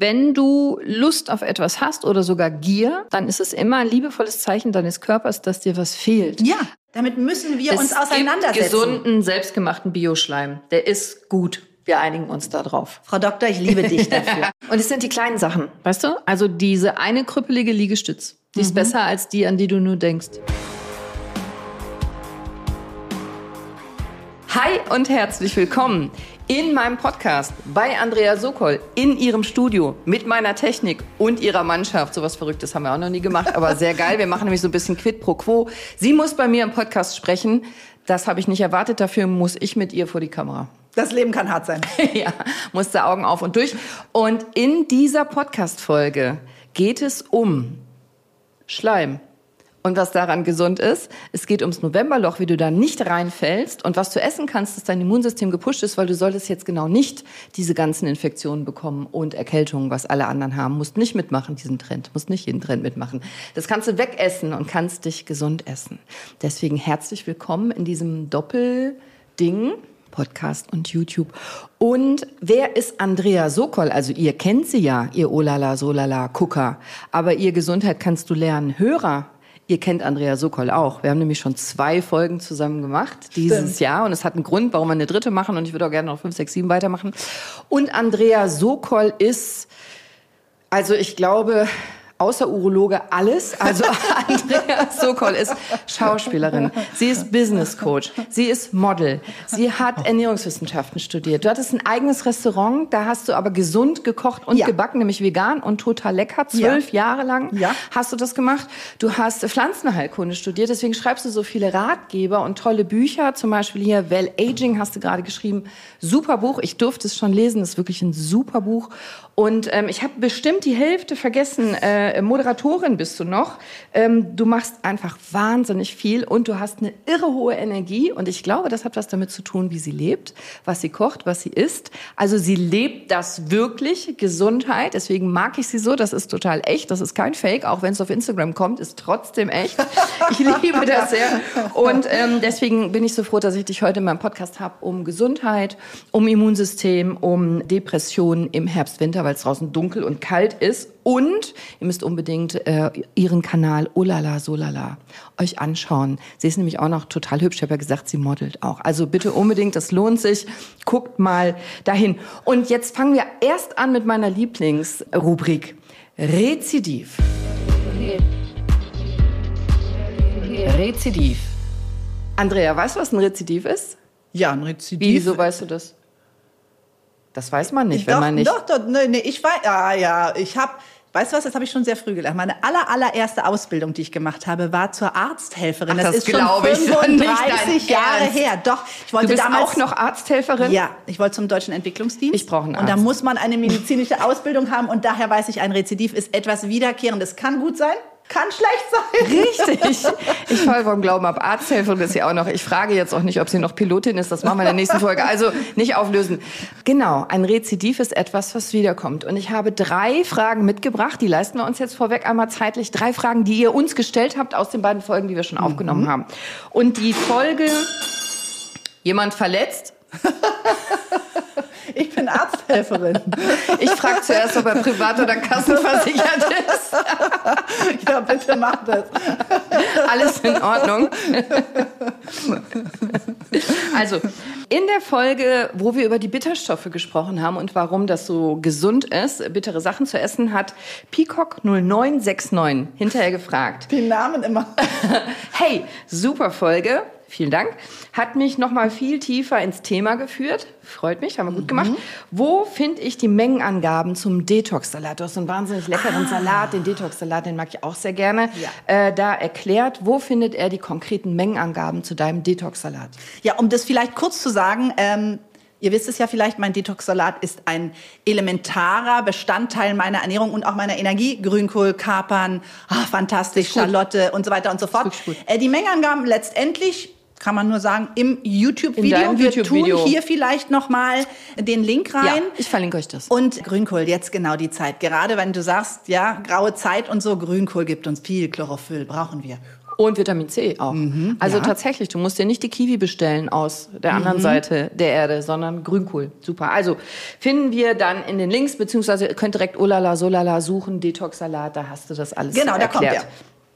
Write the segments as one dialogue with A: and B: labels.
A: Wenn du Lust auf etwas hast oder sogar Gier, dann ist es immer ein liebevolles Zeichen deines Körpers, dass dir was fehlt.
B: Ja, damit müssen wir
A: es
B: uns auseinandersetzen.
A: Gibt gesunden, selbstgemachten Bioschleim. Der ist gut. Wir einigen uns da drauf.
B: Frau Doktor, ich liebe dich dafür.
A: Und es sind die kleinen Sachen, weißt du? Also diese eine krüppelige Liegestütz, die ist besser als die, an die du nur denkst. Hi und herzlich willkommen in meinem Podcast bei Andrea Sokol in ihrem Studio mit meiner Technik und ihrer Mannschaft. Sowas Verrücktes haben wir auch noch nie gemacht, aber sehr geil. Wir machen nämlich so ein bisschen Quid pro Quo. Sie muss bei mir im Podcast sprechen. Das habe ich nicht erwartet. Dafür muss ich mit ihr vor die Kamera.
B: Das Leben kann hart sein.
A: ja, musste Augen auf und durch. Und in dieser Podcast-Folge geht es um Schleim. Und was daran gesund ist, es geht ums Novemberloch, wie du da nicht reinfällst und was du essen kannst, dass dein Immunsystem gepusht ist, weil du solltest jetzt genau nicht diese ganzen Infektionen bekommen und Erkältungen, was alle anderen haben. Musst nicht mitmachen, diesen Trend. Musst nicht jeden Trend mitmachen. Das kannst du wegessen und kannst dich gesund essen. Deswegen herzlich willkommen in diesem Doppelding. Podcast und YouTube. Und wer ist Andrea Sokol? Also ihr kennt sie ja, ihr Olala, Solala, Gucker. Aber ihr Gesundheit kannst du lernen. Hörer, Ihr kennt Andrea Sokol auch. Wir haben nämlich schon zwei Folgen zusammen gemacht dieses Stimmt. Jahr und es hat einen Grund, warum wir eine dritte machen und ich würde auch gerne noch fünf, sechs, sieben weitermachen. Und Andrea Sokol ist, also ich glaube, außer Urologe alles. Also Andrea Sokol ist Schauspielerin, sie ist Business Coach, sie ist Model, sie hat Ernährungswissenschaften studiert. Du hattest ein eigenes Restaurant, da hast du aber gesund gekocht und ja. gebacken, nämlich vegan und total lecker. Zwölf ja. Jahre lang ja. hast du das gemacht. Du hast Pflanzenheilkunde studiert, deswegen schreibst du so viele Ratgeber und tolle Bücher. Zum Beispiel hier Well Aging hast du gerade geschrieben. Super Buch, ich durfte es schon lesen, das ist wirklich ein super Buch. Und ähm, ich habe bestimmt die Hälfte vergessen. Äh, Moderatorin bist du noch. Ähm, du machst einfach wahnsinnig viel und du hast eine irre hohe Energie. Und ich glaube, das hat was damit zu tun, wie sie lebt, was sie kocht, was sie isst. Also sie lebt das wirklich, Gesundheit. Deswegen mag ich sie so. Das ist total echt. Das ist kein Fake. Auch wenn es auf Instagram kommt, ist trotzdem echt. Ich liebe das sehr. Und ähm, deswegen bin ich so froh, dass ich dich heute in meinem Podcast habe, um Gesundheit, um Immunsystem, um Depressionen im Herbst, Winter, weil es draußen dunkel und kalt ist. Und ihr müsst unbedingt äh, ihren Kanal Olala Solala euch anschauen. Sie ist nämlich auch noch total hübsch. Ich habe ja gesagt, sie modelt auch. Also bitte unbedingt, das lohnt sich. Guckt mal dahin. Und jetzt fangen wir erst an mit meiner Lieblingsrubrik. Rezidiv. Rezidiv. Andrea, weißt du, was ein Rezidiv ist?
B: Ja, ein Rezidiv.
A: Wieso weißt du das? Das weiß man nicht,
B: doch,
A: wenn man nicht.
B: Doch, doch, nee, nee, ich weiß, ah, ja, ich habe, weißt du was, das habe ich schon sehr früh gelernt. Meine aller, allererste Ausbildung, die ich gemacht habe, war zur Arzthelferin.
A: Ach, das,
B: das
A: ist schon 35
B: Jahre
A: Ernst.
B: her. Doch, ich wollte
A: du bist
B: damals
A: auch noch Arzthelferin?
B: Ja, ich wollte zum deutschen Entwicklungsdienst.
A: Ich brauche einen Arzt.
B: Und da muss man eine medizinische Ausbildung haben und daher weiß ich, ein Rezidiv ist etwas Wiederkehrendes. Kann gut sein, kann schlecht
A: sein. Richtig. Ich falle vom Glauben ab. Arzthelferin ist sie auch noch. Ich frage jetzt auch nicht, ob sie noch Pilotin ist. Das machen wir in der nächsten Folge. Also nicht auflösen. Genau. Ein Rezidiv ist etwas, was wiederkommt. Und ich habe drei Fragen mitgebracht. Die leisten wir uns jetzt vorweg einmal zeitlich. Drei Fragen, die ihr uns gestellt habt aus den beiden Folgen, die wir schon mhm. aufgenommen haben. Und die Folge, jemand verletzt?
B: Ich bin Arzthelferin.
A: Ich frage zuerst, ob er privat oder kassenversichert ist.
B: Ja, bitte mach das.
A: Alles in Ordnung. Also, in der Folge, wo wir über die Bitterstoffe gesprochen haben und warum das so gesund ist, bittere Sachen zu essen, hat Peacock 0969 hinterher gefragt.
B: Die Namen immer.
A: Hey, super Folge vielen Dank, hat mich nochmal viel tiefer ins Thema geführt. Freut mich, haben wir gut gemacht. Mhm. Wo finde ich die Mengenangaben zum Detox-Salat? Du hast so einen wahnsinnig leckeren ah. Salat, den Detox-Salat, den mag ich auch sehr gerne. Ja. Äh, da erklärt, wo findet er die konkreten Mengenangaben zu deinem Detox-Salat?
B: Ja, um das vielleicht kurz zu sagen, ähm Ihr wisst es ja vielleicht, mein Detox-Salat ist ein elementarer Bestandteil meiner Ernährung und auch meiner Energie. Grünkohl, Kapern, ah, fantastisch, Schalotte und so weiter und so fort. Äh, die Mengenangaben letztendlich kann man nur sagen, im YouTube-Video. Wir YouTube tun hier vielleicht noch mal den Link rein. Ja,
A: ich verlinke euch das.
B: Und Grünkohl, jetzt genau die Zeit. Gerade wenn du sagst, ja, graue Zeit und so, Grünkohl gibt uns viel Chlorophyll, brauchen wir.
A: Und Vitamin C auch. also
B: ja.
A: tatsächlich, du musst dir nicht die Kiwi bestellen aus der anderen Seite der Erde, sondern Grünkohl. Super. Also finden wir dann in den Links, beziehungsweise ihr könnt direkt Olala Solala suchen, Detox-Salat, da hast du das alles
B: Genau, da kommt
A: erklärt.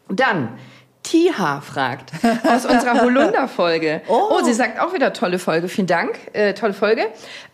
A: Dann Tiha fragt aus unserer Holunder-Folge.
B: Oh.
A: oh, sie sagt auch wieder tolle Folge. Vielen Dank, äh, tolle Folge.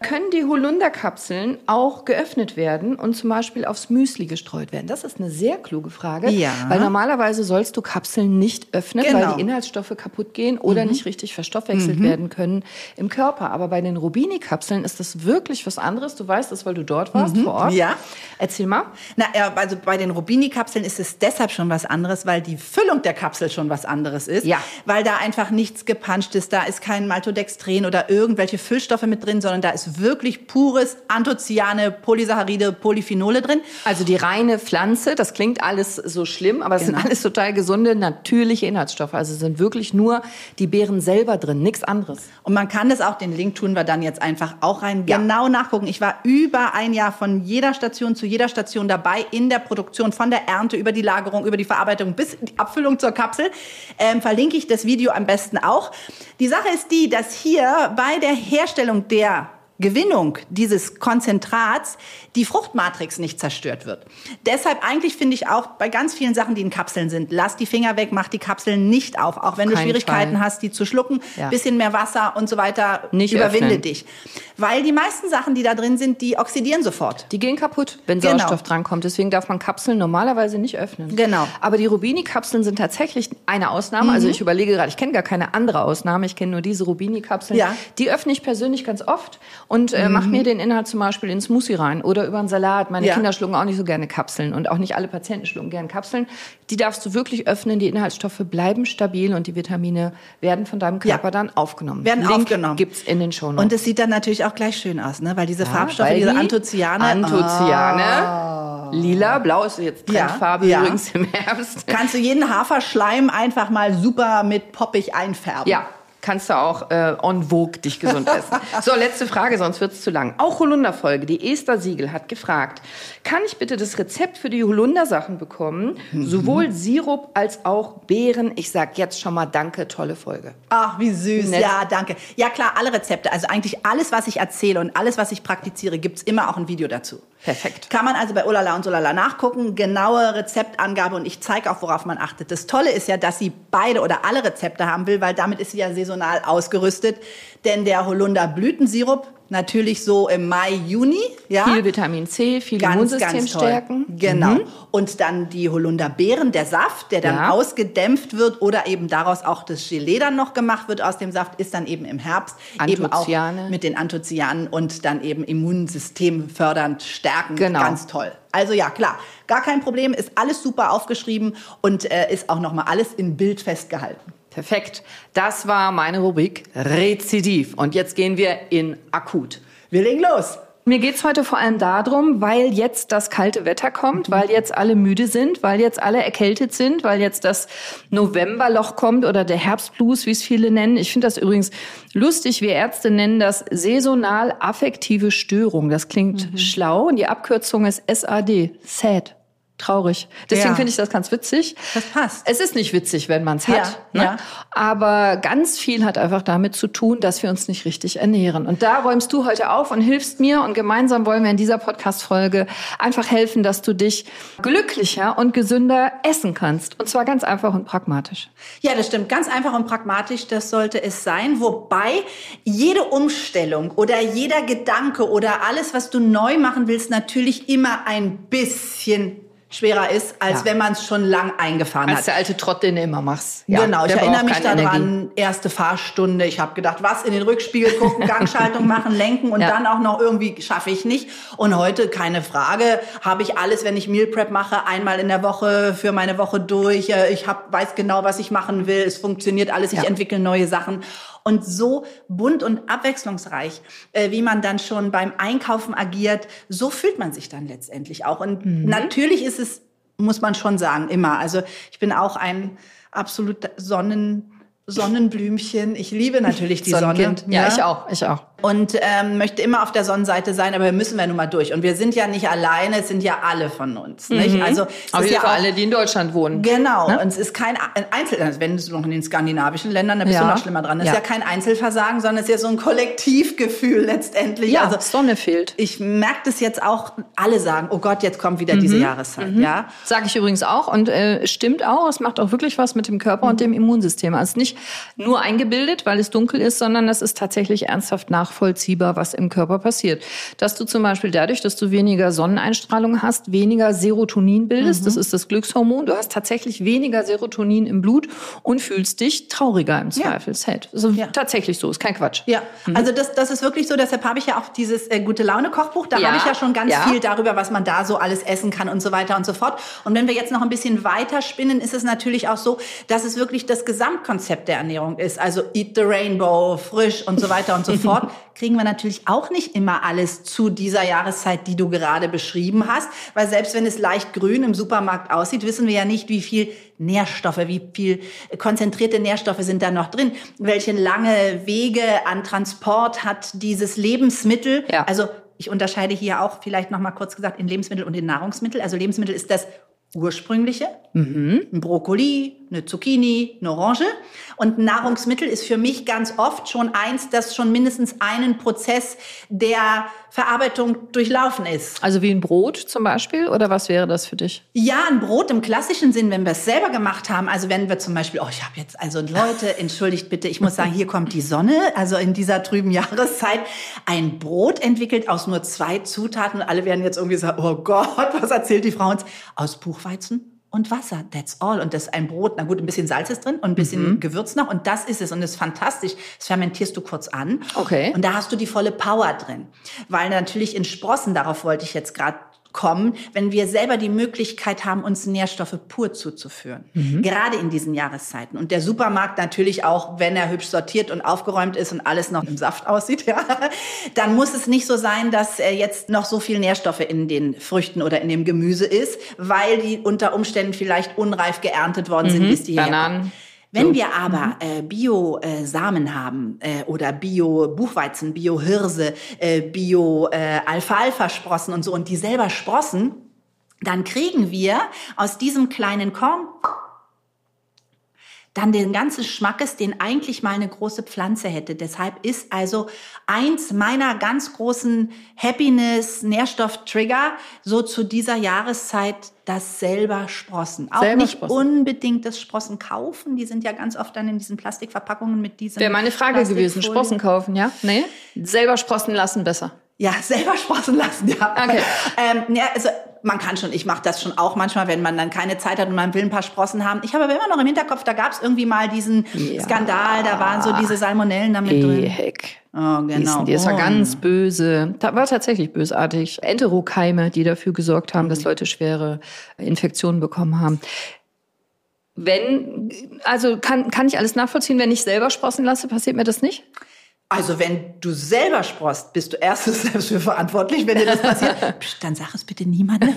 A: Können die Holunder-Kapseln auch geöffnet werden und zum Beispiel aufs Müsli gestreut werden? Das ist eine sehr kluge Frage,
B: Ja.
A: weil normalerweise sollst du Kapseln nicht öffnen,
B: Genau. Mhm.
A: weil die Inhaltsstoffe kaputt gehen oder nicht richtig verstoffwechselt werden können im Körper. Aber bei den Rubini-Kapseln ist das wirklich was anderes. Du weißt das, weil du dort warst vor Ort.
B: Mhm. Ja.
A: Erzähl mal.
B: Na, ja, also bei den Rubini-Kapseln ist es deshalb schon was anderes, weil die Füllung der Kapsel schon was anderes ist.
A: Ja.
B: Weil da einfach nichts gepanscht ist. Da ist kein Maltodextrin oder irgendwelche Füllstoffe mit drin, sondern da ist wirklich pures Anthocyane, Polysaccharide, Polyphenole drin.
A: Also die reine Pflanze, das klingt alles so schlimm, aber es
B: Genau.
A: sind alles total gesunde, natürliche Inhaltsstoffe. Also sind wirklich nur die Beeren selber drin, nichts anderes.
B: Und man kann das auch, den Link tun wir dann jetzt einfach auch rein,
A: Ja.
B: genau nachgucken. Ich war über ein Jahr von jeder Station zu jeder Station dabei in der Produktion, von der Ernte über die Lagerung, über die Verarbeitung bis die Abfüllung zur Kapsel. Ähm, verlinke ich das Video am besten auch. Die Sache ist die, dass hier bei der Herstellung der Gewinnung dieses Konzentrats die Fruchtmatrix nicht zerstört wird. Deshalb eigentlich finde ich auch bei ganz vielen Sachen, die in Kapseln sind, lass die Finger weg, mach die Kapseln nicht auf, auch wenn du Schwierigkeiten
A: Fall.
B: hast, die zu schlucken,
A: Ja.
B: bisschen mehr Wasser und so weiter,
A: Nicht
B: überwinde
A: öffnen.
B: dich. Weil die meisten Sachen, die da drin sind, die oxidieren sofort.
A: Die gehen kaputt, wenn
B: Genau.
A: Sauerstoff drankommt. Deswegen darf man Kapseln normalerweise nicht öffnen.
B: Genau.
A: Aber die Rubini-Kapseln sind tatsächlich eine Ausnahme. Also ich überlege gerade, ich kenne gar keine andere Ausnahme. Ich kenne nur diese Rubini-Kapseln.
B: Ja.
A: Die öffne ich persönlich ganz oft und äh, mache mir den Inhalt zum Beispiel in Smoothie rein oder über einen Salat. Meine
B: Ja.
A: Kinder schlucken auch nicht so gerne Kapseln und auch nicht alle Patienten schlucken gerne Kapseln. Die darfst du wirklich öffnen. Die Inhaltsstoffe bleiben stabil und die Vitamine werden von deinem
B: Ja.
A: Körper dann aufgenommen.
B: Werden
A: Link
B: aufgenommen.
A: gibt's in den Shownotes.
B: Und es sieht dann natürlich auch gleich schön aus, ne? weil diese Farbstoffe,
A: weil
B: diese
A: die
B: Anthocyane.
A: Anthocyane. Lila, blau ist jetzt
B: Ja,
A: Trendfarbe
B: ja.
A: übrigens im Herbst.
B: Kannst du jeden Haferschleim einfach mal super mit poppig einfärben.
A: Ja, kannst du auch äh, on vogue dich gesund essen. so, letzte Frage, sonst wird's zu lang. Auch Holunder-Folge. Die Esther Siegel hat gefragt, kann ich bitte das Rezept für die Holunder-Sachen bekommen? Sowohl Sirup als auch Beeren. Ich sag jetzt schon mal Danke, tolle Folge.
B: Ach, wie süß.
A: Nett.
B: Ja, danke. Ja, klar, alle Rezepte. Also eigentlich alles, was ich erzähle und alles, was ich praktiziere, gibt's immer auch ein Video dazu.
A: Perfekt.
B: Kann man also bei Olala und Solala nachgucken, genaue Rezeptangabe und ich zeige auch, worauf man achtet. Das Tolle ist ja, dass sie beide oder alle Rezepte haben will, weil damit ist sie ja saisonal ausgerüstet. Denn der Holunder Blütensirup, natürlich so im Mai, Juni, ja.
A: Viel Vitamin C, viel Immunsystem stärken.
B: Genau.
A: Mhm.
B: Und dann die Holunderbeeren, der Saft, der dann
A: Ja.
B: ausgedämpft wird oder eben daraus auch das Gelee dann noch gemacht wird aus dem Saft, ist dann eben im Herbst eben auch
A: Anthocyane.
B: mit den Anthocyanen und dann eben Immunsystem fördernd stärken.
A: Genau.
B: Ganz toll. Also ja, klar, gar kein Problem, ist alles super aufgeschrieben und äh, ist auch nochmal alles in Bild festgehalten.
A: Perfekt. Das war meine Rubrik Rezidiv. Und jetzt gehen wir in Akut.
B: Wir legen los.
A: Mir geht's heute vor allem darum, weil jetzt das kalte Wetter kommt, weil jetzt alle müde sind, weil jetzt alle erkältet sind, weil jetzt das Novemberloch kommt oder der Herbstblues, wie es viele nennen. Ich finde das übrigens lustig. Wir Ärzte nennen das saisonal affektive Störung. Das klingt schlau und die Abkürzung ist SAD, SAD. Traurig. Deswegen
B: Ja.
A: finde ich das ganz witzig.
B: Das passt.
A: Es ist nicht witzig, wenn man es
B: Ja,
A: hat. ne?
B: ja.
A: Aber ganz viel hat einfach damit zu tun, dass wir uns nicht richtig ernähren. Und da räumst du heute auf und hilfst mir. Und gemeinsam wollen wir in dieser Podcast-Folge einfach helfen, dass du dich glücklicher und gesünder essen kannst. Und zwar ganz einfach und pragmatisch.
B: Ja, das stimmt. Ganz einfach und pragmatisch, das sollte es sein. Wobei jede Umstellung oder jeder Gedanke oder alles, was du neu machen willst, natürlich immer ein bisschen schwerer ist, als
A: Ja.
B: wenn man es schon lang eingefahren
A: Als
B: hat.
A: der alte Trott, den du immer machst. Ja,
B: genau, ich erinnere mich daran,
A: Energie.
B: erste Fahrstunde, ich habe gedacht, was, in den Rückspiegel gucken, Gangschaltung machen, lenken und
A: Ja.
B: dann auch noch irgendwie schaffe ich nicht. Und heute, keine Frage, habe ich alles, wenn ich Meal Prep mache, einmal in der Woche für meine Woche durch. Äh, Ich hab, weiß genau, was ich machen will, es funktioniert alles, ich entwickle neue Sachen. Und so bunt und abwechslungsreich, äh, wie man dann schon beim Einkaufen agiert, so fühlt man sich dann letztendlich auch. Und
A: Mhm.
B: natürlich ist es muss man schon sagen, immer. Also ich bin auch ein absolut Sonnen, Sonnenblümchen. Ich liebe natürlich die Sonne.
A: Sonnenkind. Ja, ich auch, ich auch.
B: Und ähm, möchte immer auf der Sonnenseite sein, aber wir müssen wir nun mal durch. Und wir sind ja nicht alleine, es sind ja alle von uns. Nicht?
A: Mhm.
B: Also
A: Aber
B: es ist
A: ja
B: auch,
A: alle, die in Deutschland wohnen.
B: Genau,
A: Ne?
B: und es ist kein ein Einzel, also wenn du noch in den skandinavischen Ländern, da bist
A: Ja.
B: du noch schlimmer dran. Es
A: Ja.
B: ist ja kein Einzelversagen, sondern es ist ja so ein Kollektivgefühl letztendlich.
A: Ja,
B: also
A: Sonne fehlt.
B: ich merke das jetzt auch, alle sagen, oh Gott, jetzt kommt wieder diese Jahreszeit, ja.
A: Sage ich übrigens auch und äh, stimmt auch. Es macht auch wirklich was mit dem Körper und dem Immunsystem. Also nicht nur eingebildet, weil es dunkel ist, sondern es ist tatsächlich ernsthaft nachvollziehbar, was im Körper passiert. Dass du zum Beispiel dadurch, dass du weniger Sonneneinstrahlung hast, weniger Serotonin bildest. Das ist das Glückshormon. Du hast tatsächlich weniger Serotonin im Blut und fühlst dich trauriger im Zweifel. Ja. Also
B: Ja.
A: tatsächlich so, ist kein Quatsch.
B: Ja, also das, das ist wirklich so. Deshalb habe ich ja auch dieses äh, gute Laune Kochbuch. Da
A: Ja,
B: habe ich ja schon ganz viel darüber, was man da so alles essen kann und so weiter und so fort. Und wenn wir jetzt noch ein bisschen weiter spinnen, ist es natürlich auch so, dass es wirklich das Gesamtkonzept der Ernährung ist. Also Eat the Rainbow, frisch und so weiter und so fort. Kriegen wir natürlich auch nicht immer alles zu dieser Jahreszeit, die du gerade beschrieben hast. Weil selbst wenn es leicht grün im Supermarkt aussieht, wissen wir ja nicht, wie viel Nährstoffe, wie viel konzentrierte Nährstoffe sind da noch drin. Welche lange Wege an Transport hat dieses Lebensmittel.
A: Ja.
B: Also ich unterscheide hier auch vielleicht noch mal kurz gesagt in Lebensmittel und in Nahrungsmittel. Also Lebensmittel ist das ursprüngliche, ein Brokkoli, eine Zucchini, eine Orange. Und Nahrungsmittel ist für mich ganz oft schon eins, das schon mindestens einen Prozess der Verarbeitung durchlaufen ist.
A: Also wie ein Brot zum Beispiel oder was wäre das für dich?
B: Ja, ein Brot im klassischen Sinn, wenn wir es selber gemacht haben. Also wenn wir zum Beispiel, oh, ich habe jetzt, also Leute, entschuldigt bitte, ich muss sagen, hier kommt die Sonne, also in dieser trüben Jahreszeit, ein Brot entwickelt aus nur zwei Zutaten und alle werden jetzt irgendwie sagen, oh Gott, was erzählt die Frau uns? Aus Buchweizen und Wasser, that's all. Und das ist ein Brot, na gut, ein bisschen Salz ist drin und ein bisschen Gewürz noch und das ist es und das ist fantastisch. Das fermentierst du kurz an.
A: Okay.
B: Und da hast du die volle Power drin. Weil natürlich in Sprossen, darauf wollte ich jetzt gerade kommen, wenn wir selber die Möglichkeit haben, uns Nährstoffe pur zuzuführen. Gerade in diesen Jahreszeiten. Und der Supermarkt natürlich auch, wenn er hübsch sortiert und aufgeräumt ist und alles noch im Saft aussieht, ja, dann muss es nicht so sein, dass äh, jetzt noch so viel Nährstoffe in den Früchten oder in dem Gemüse ist, weil die unter Umständen vielleicht unreif geerntet worden sind, bis die hierher
A: Bananen.
B: kommen. Wenn wir aber äh, Bio-Samen haben äh, oder Bio-Buchweizen, Bio-Hirse, äh, Bio-Alfalfa-Sprossen und so und die selber sprossen, dann kriegen wir aus diesem kleinen Korn dann den ganzen Schmackes, den eigentlich mal eine große Pflanze hätte. Deshalb ist also eins meiner ganz großen Happiness-Nährstoff-Trigger so zu dieser Jahreszeit das selber Sprossen. Auch
A: Selber
B: nicht
A: Sprossen.
B: unbedingt das Sprossen kaufen. Die sind ja ganz oft dann in diesen Plastikverpackungen mit diesen.
A: Wäre meine Frage gewesen. Sprossen kaufen, ja? Nee? Selber sprossen lassen besser.
B: Ja, selber sprossen lassen, ja.
A: Okay.
B: Ähm, ja, also man kann schon, ich mache das schon auch manchmal, wenn man dann keine Zeit hat und man will ein paar Sprossen haben. Ich habe aber immer noch im Hinterkopf, da gab es irgendwie mal diesen
A: Ja.
B: Skandal, da waren so diese Salmonellen damit drin.
A: Ehek.
B: Oh, genau.
A: Die ist ja
B: Oh.
A: ganz böse. Da war tatsächlich bösartig. Enterokeime, die dafür gesorgt haben,
B: Mhm.
A: dass Leute schwere Infektionen bekommen haben. Wenn, also kann, kann ich alles nachvollziehen, wenn ich selber sprossen lasse, passiert mir das nicht?
B: Also wenn du selber sprost, bist du erstens selbst für verantwortlich, wenn dir das passiert. Psst, dann sag es bitte niemandem.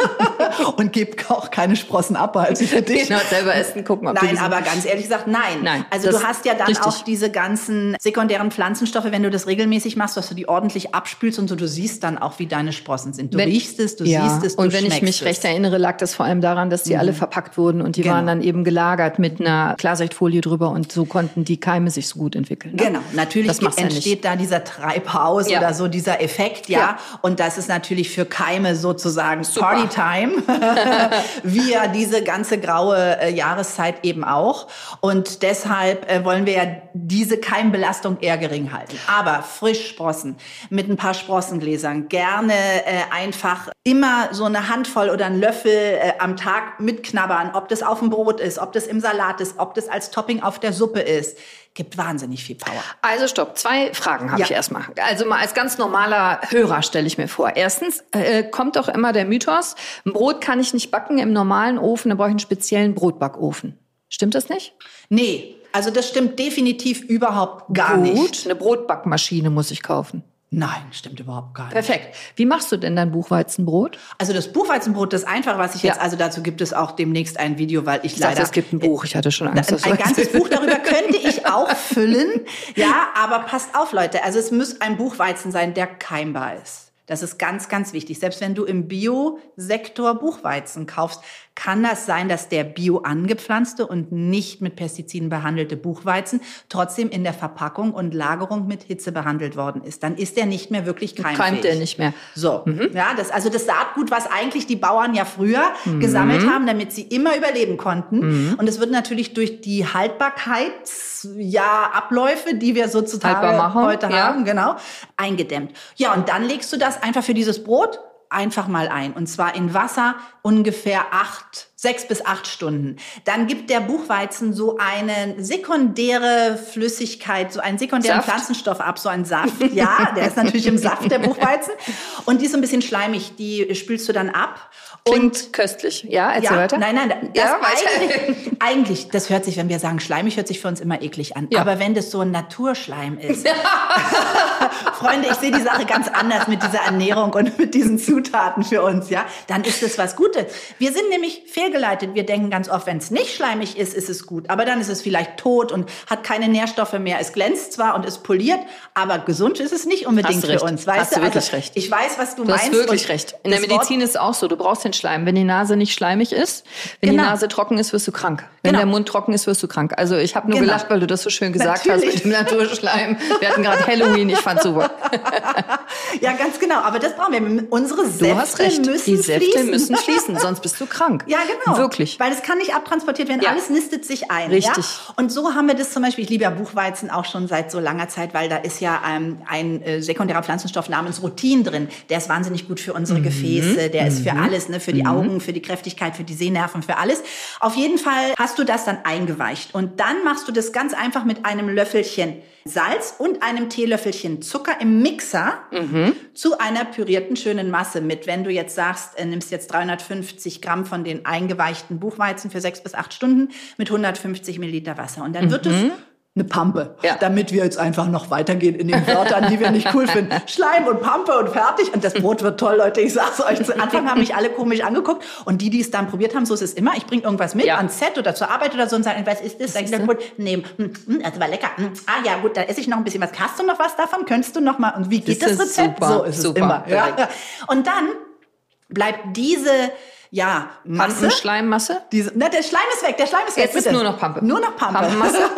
B: und gib auch keine Sprossen ab, also für dich.
A: Genau, selber essen, gucken, ob
B: Nein, aber ganz ehrlich gesagt, nein.
A: Nein,
B: Also du hast ja dann
A: richtig.
B: auch diese ganzen sekundären Pflanzenstoffe, wenn du das regelmäßig machst, dass du die ordentlich abspülst und so, du siehst dann auch, wie deine Sprossen sind. Du
A: Wenn-
B: riechst es, du
A: ja.
B: siehst es, du
A: Und wenn ich mich
B: es.
A: recht erinnere, lag das vor allem daran, dass die alle verpackt wurden und die
B: Genau.
A: waren dann eben gelagert mit einer Klarsichtfolie drüber und so konnten die Keime sich so gut entwickeln. ne?
B: Genau, natürlich
A: Ja
B: entsteht
A: nicht.
B: da dieser Treibhaus
A: Ja.
B: oder so dieser Effekt, ja.
A: Ja.
B: Und das ist natürlich für Keime sozusagen Partytime, wie ja diese ganze graue äh, Jahreszeit eben auch. Und deshalb äh, wollen wir ja diese Keimbelastung eher gering halten. Aber Frischsprossen mit ein paar Sprossengläsern, gerne äh, einfach immer so eine Handvoll oder einen Löffel äh, am Tag mitknabbern, ob das auf dem Brot ist, ob das im Salat ist, ob das als Topping auf der Suppe ist. Gibt wahnsinnig viel Power.
A: Also stopp, zwei Fragen habe
B: Ja.
A: ich erstmal. Also mal als ganz normaler Hörer stelle ich mir vor. Erstens äh, kommt doch immer der Mythos, ein Brot kann ich nicht backen im normalen Ofen, da brauche ich einen speziellen Brotbackofen. Stimmt das nicht?
B: Nee, also das stimmt definitiv überhaupt gar
A: Gut,
B: nicht.
A: eine Brotbackmaschine muss ich kaufen.
B: Nein, stimmt überhaupt gar nicht.
A: Perfekt. Wie machst du denn dein Buchweizenbrot?
B: Also das Buchweizenbrot, das einfach, was ich jetzt,
A: Ja.
B: also dazu gibt es auch demnächst ein Video, weil ich,
A: Ich
B: leider.
A: dachte, es gibt ein Buch. Ich hatte schon Angst, dass du
B: ein ganzes. Buch darüber könnte ich auch füllen. Ja, aber passt auf, Leute. Also es muss ein Buchweizen sein, der keimbar ist. Das ist ganz, ganz wichtig. Selbst wenn du im Bio-Sektor Buchweizen kaufst, kann das sein, dass der bio angepflanzte und nicht mit Pestiziden behandelte Buchweizen trotzdem in der Verpackung und Lagerung mit Hitze behandelt worden ist. Dann ist der nicht mehr wirklich keimfähig.
A: Keimt der nicht mehr.
B: So, ja, das, also das Saatgut, was eigentlich die Bauern ja früher gesammelt haben, damit sie immer überleben konnten. Und es wird natürlich durch die Haltbarkeits, ja, die wir sozusagen heute
A: ja.
B: haben, genau, eingedämmt. Ja, und dann legst du das einfach für dieses Brot einfach mal ein. Und zwar in Wasser ungefähr acht, sechs bis acht Stunden. Dann gibt der Buchweizen so eine sekundäre Flüssigkeit, so einen sekundären
A: Saft?
B: Pflanzenstoff ab, so einen Saft. Ja, der ist natürlich im Saft, der Buchweizen. Und die ist so ein bisschen schleimig, die spülst du dann ab.
A: Klingt köstlich. Ja, erzähl
B: ja,
A: weiter.
B: Nein, nein, das
A: Ja,
B: eigentlich, eigentlich, das hört sich, wenn wir sagen schleimig, hört sich für uns immer eklig an.
A: Ja.
B: Aber wenn das so ein Naturschleim ist, Freunde, ich sehe die Sache ganz anders mit dieser Ernährung und mit diesen Zutaten für uns, ja, dann ist es was Gutes. Wir sind nämlich fehlgeleitet. Wir denken ganz oft, wenn es nicht schleimig ist, ist es gut. Aber dann ist es vielleicht tot und hat keine Nährstoffe mehr. Es glänzt zwar und ist poliert, aber gesund ist es nicht unbedingt
A: du
B: für uns. Weißt
A: Hast
B: du
A: du wirklich
B: also,
A: recht.
B: Ich weiß, was du,
A: Du hast
B: meinst.
A: wirklich
B: und
A: recht. In der
B: das Wort-
A: Medizin ist es auch so. Du brauchst den Schleim. Wenn die Nase nicht schleimig ist, wenn
B: Genau.
A: die Nase trocken ist, wirst du krank. Wenn
B: Genau.
A: der Mund trocken ist, wirst du krank. Also ich habe nur
B: Genau.
A: gelacht, weil du das so schön gesagt
B: Natürlich.
A: hast mit dem Naturschleim. Wir hatten gerade Halloween. Ich fand super.
B: Ja, ganz genau. Aber das brauchen wir. Unsere Säfte
A: Du hast recht.
B: müssen
A: die Säfte
B: fließen.
A: müssen fließen, sonst bist du krank.
B: Ja, genau.
A: Wirklich.
B: Weil es kann nicht abtransportiert werden.
A: Ja.
B: Alles nistet sich ein.
A: Richtig.
B: Ja? Und so haben wir das zum Beispiel, ich liebe ja Buchweizen auch schon seit so langer Zeit, weil da ist ja ähm, ein äh, sekundärer Pflanzenstoff namens Rutin drin. Der ist wahnsinnig gut für
A: Mhm.
B: unsere Gefäße, der ist für alles, ne? für die Augen, für die Kräftigkeit, für die Sehnerven, für alles. Auf jeden Fall hast du das dann eingeweicht. Und dann machst du das ganz einfach mit einem Löffelchen Salz und einem Teelöffelchen Zucker im Mixer zu einer pürierten schönen Masse mit. Wenn du jetzt sagst, äh, nimmst jetzt 350 Gramm von den eingeweichten Buchweizen für sechs bis acht Stunden mit 150 Milliliter Wasser. Und dann wird es eine Pampe,
A: Ja.
B: damit wir jetzt einfach noch weitergehen in den Wörtern, die wir nicht cool finden. Schleim und Pampe und fertig. Und das Brot wird toll, Leute. Ich sag's euch. Zu Anfang haben mich alle komisch angeguckt. Und die, die es dann probiert haben, so ist es immer. Ich bringe irgendwas mit
A: Ja.
B: ans Set oder zur Arbeit oder so und sage, was ist das? Sag ich, dann gut, nehmen. Hm, hm, das war lecker. Hm, ah ja, gut, da esse ich noch ein bisschen was. Hast du noch was davon? Könntest du noch mal? Und wie geht
A: Das
B: das, Rezept?
A: super,
B: so ist
A: super,
B: es immer. Ja. Und dann bleibt diese, ja, Masse.
A: Schleimmasse?
B: Diese, na, der Schleim ist weg, der Schleim ist weg.
A: Jetzt ist nur noch Pampe.
B: Nur noch Pampe.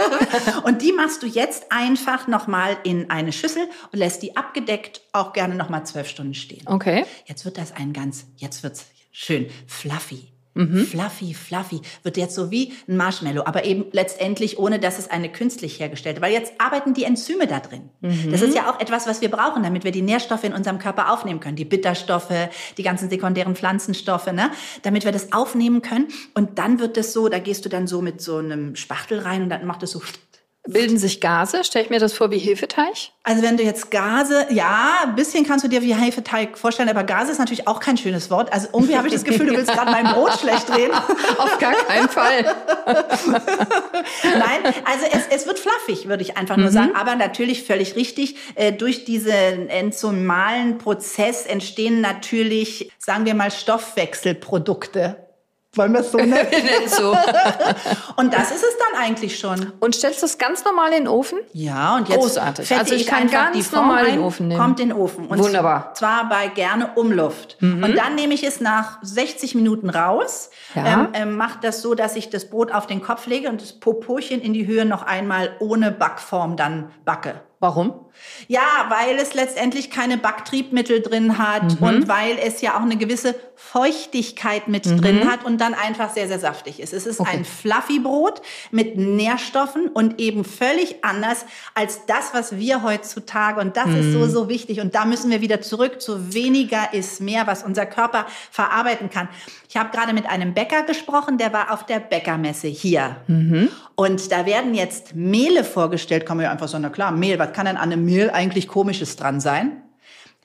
B: Und die machst du jetzt einfach nochmal in eine Schüssel und lässt die abgedeckt auch gerne nochmal zwölf Stunden stehen.
A: Okay.
B: Jetzt wird das ein ganz, jetzt wird's schön fluffy.
A: Mhm.
B: Fluffy, fluffy. Wird jetzt so wie ein Marshmallow, aber eben letztendlich ohne, dass es eine künstlich hergestellte, weil jetzt arbeiten die Enzyme da drin.
A: Mhm.
B: Das ist ja auch etwas, was wir brauchen, damit wir die Nährstoffe in unserem Körper aufnehmen können. Die Bitterstoffe, die ganzen sekundären Pflanzenstoffe, ne? Damit wir das aufnehmen können. Und dann wird es so, da gehst du dann so mit so einem Spachtel rein und dann macht es so
A: Bilden sich Gase? Stell ich mir das vor wie Hefeteig?
B: Also wenn du jetzt Gase, ja, ein bisschen kannst du dir wie Hefeteig vorstellen, aber Gase ist natürlich auch kein schönes Wort. Also irgendwie habe ich das Gefühl, du willst gerade mein Brot schlecht reden.
A: Auf gar keinen Fall.
B: Nein, also es, es wird fluffig, würde ich einfach nur sagen. Aber natürlich völlig richtig. Äh, durch diesen enzymalen Prozess entstehen natürlich, sagen wir mal, Stoffwechselprodukte. Wollen wir es so nennen?
A: so.
B: Und das ist es dann eigentlich schon.
A: Und stellst du das ganz normal in den Ofen?
B: Ja, und jetzt
A: Großartig. Also ich kann
B: einfach
A: ganz
B: die Form
A: normal in den Ofen nehmen.
B: Kommt in den Ofen. Und
A: Wunderbar. Mhm.
B: Zwar bei gerne Umluft. Und dann nehme ich es nach 60 Minuten raus.
A: Ja.
B: Ähm, ähm, mache das so, dass ich das Brot auf den Kopf lege und das Popochen in die Höhe noch einmal ohne Backform dann backe.
A: Warum?
B: Ja, weil es letztendlich keine Backtriebmittel drin hat
A: Mhm.
B: und weil es ja auch eine gewisse Feuchtigkeit mit drin hat und dann einfach sehr, sehr saftig ist. Es ist
A: Mhm. Okay.
B: ein fluffy Brot mit Nährstoffen und eben völlig anders als das, was wir heutzutage, und das ist
A: Mhm.
B: so, so wichtig. Und da müssen wir wieder zurück zu weniger ist mehr, was unser Körper verarbeiten kann. Ich habe gerade mit einem Bäcker gesprochen, der war auf der Bäckermesse hier.
A: Mhm.
B: Und da werden jetzt Mehle vorgestellt, kann man ja einfach sagen, na klar, Mehl, was kann denn an einem Mehl eigentlich komisches dran sein?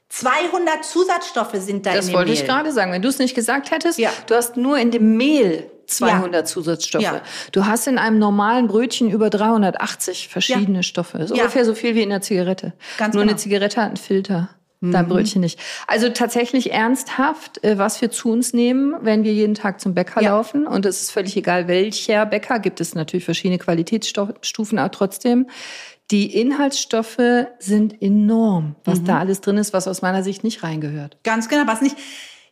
B: 200 Zusatzstoffe sind da
A: Das
B: in dem
A: wollte
B: Mehl.
A: ich gerade sagen. Wenn du es nicht gesagt hättest,
B: Ja.
A: du hast nur in dem Mehl 200
B: Ja.
A: Zusatzstoffe.
B: Ja.
A: Du hast in einem normalen Brötchen über 380 verschiedene
B: Ja.
A: Stoffe. Das ist ungefähr so viel wie in der Zigarette.
B: Ganz
A: nur
B: genau. Mhm.
A: eine Zigarette hat einen Filter. Dein Brötchen nicht. Also tatsächlich ernsthaft, äh, was wir zu uns nehmen, wenn wir jeden Tag zum Bäcker laufen. Und es ist völlig egal, welcher Bäcker. Gibt es natürlich verschiedene Qualitätsstufen, aber trotzdem. Die Inhaltsstoffe sind enorm, was
B: Mhm.
A: da alles drin ist, was aus meiner Sicht nicht reingehört.
B: Ganz genau, was nicht.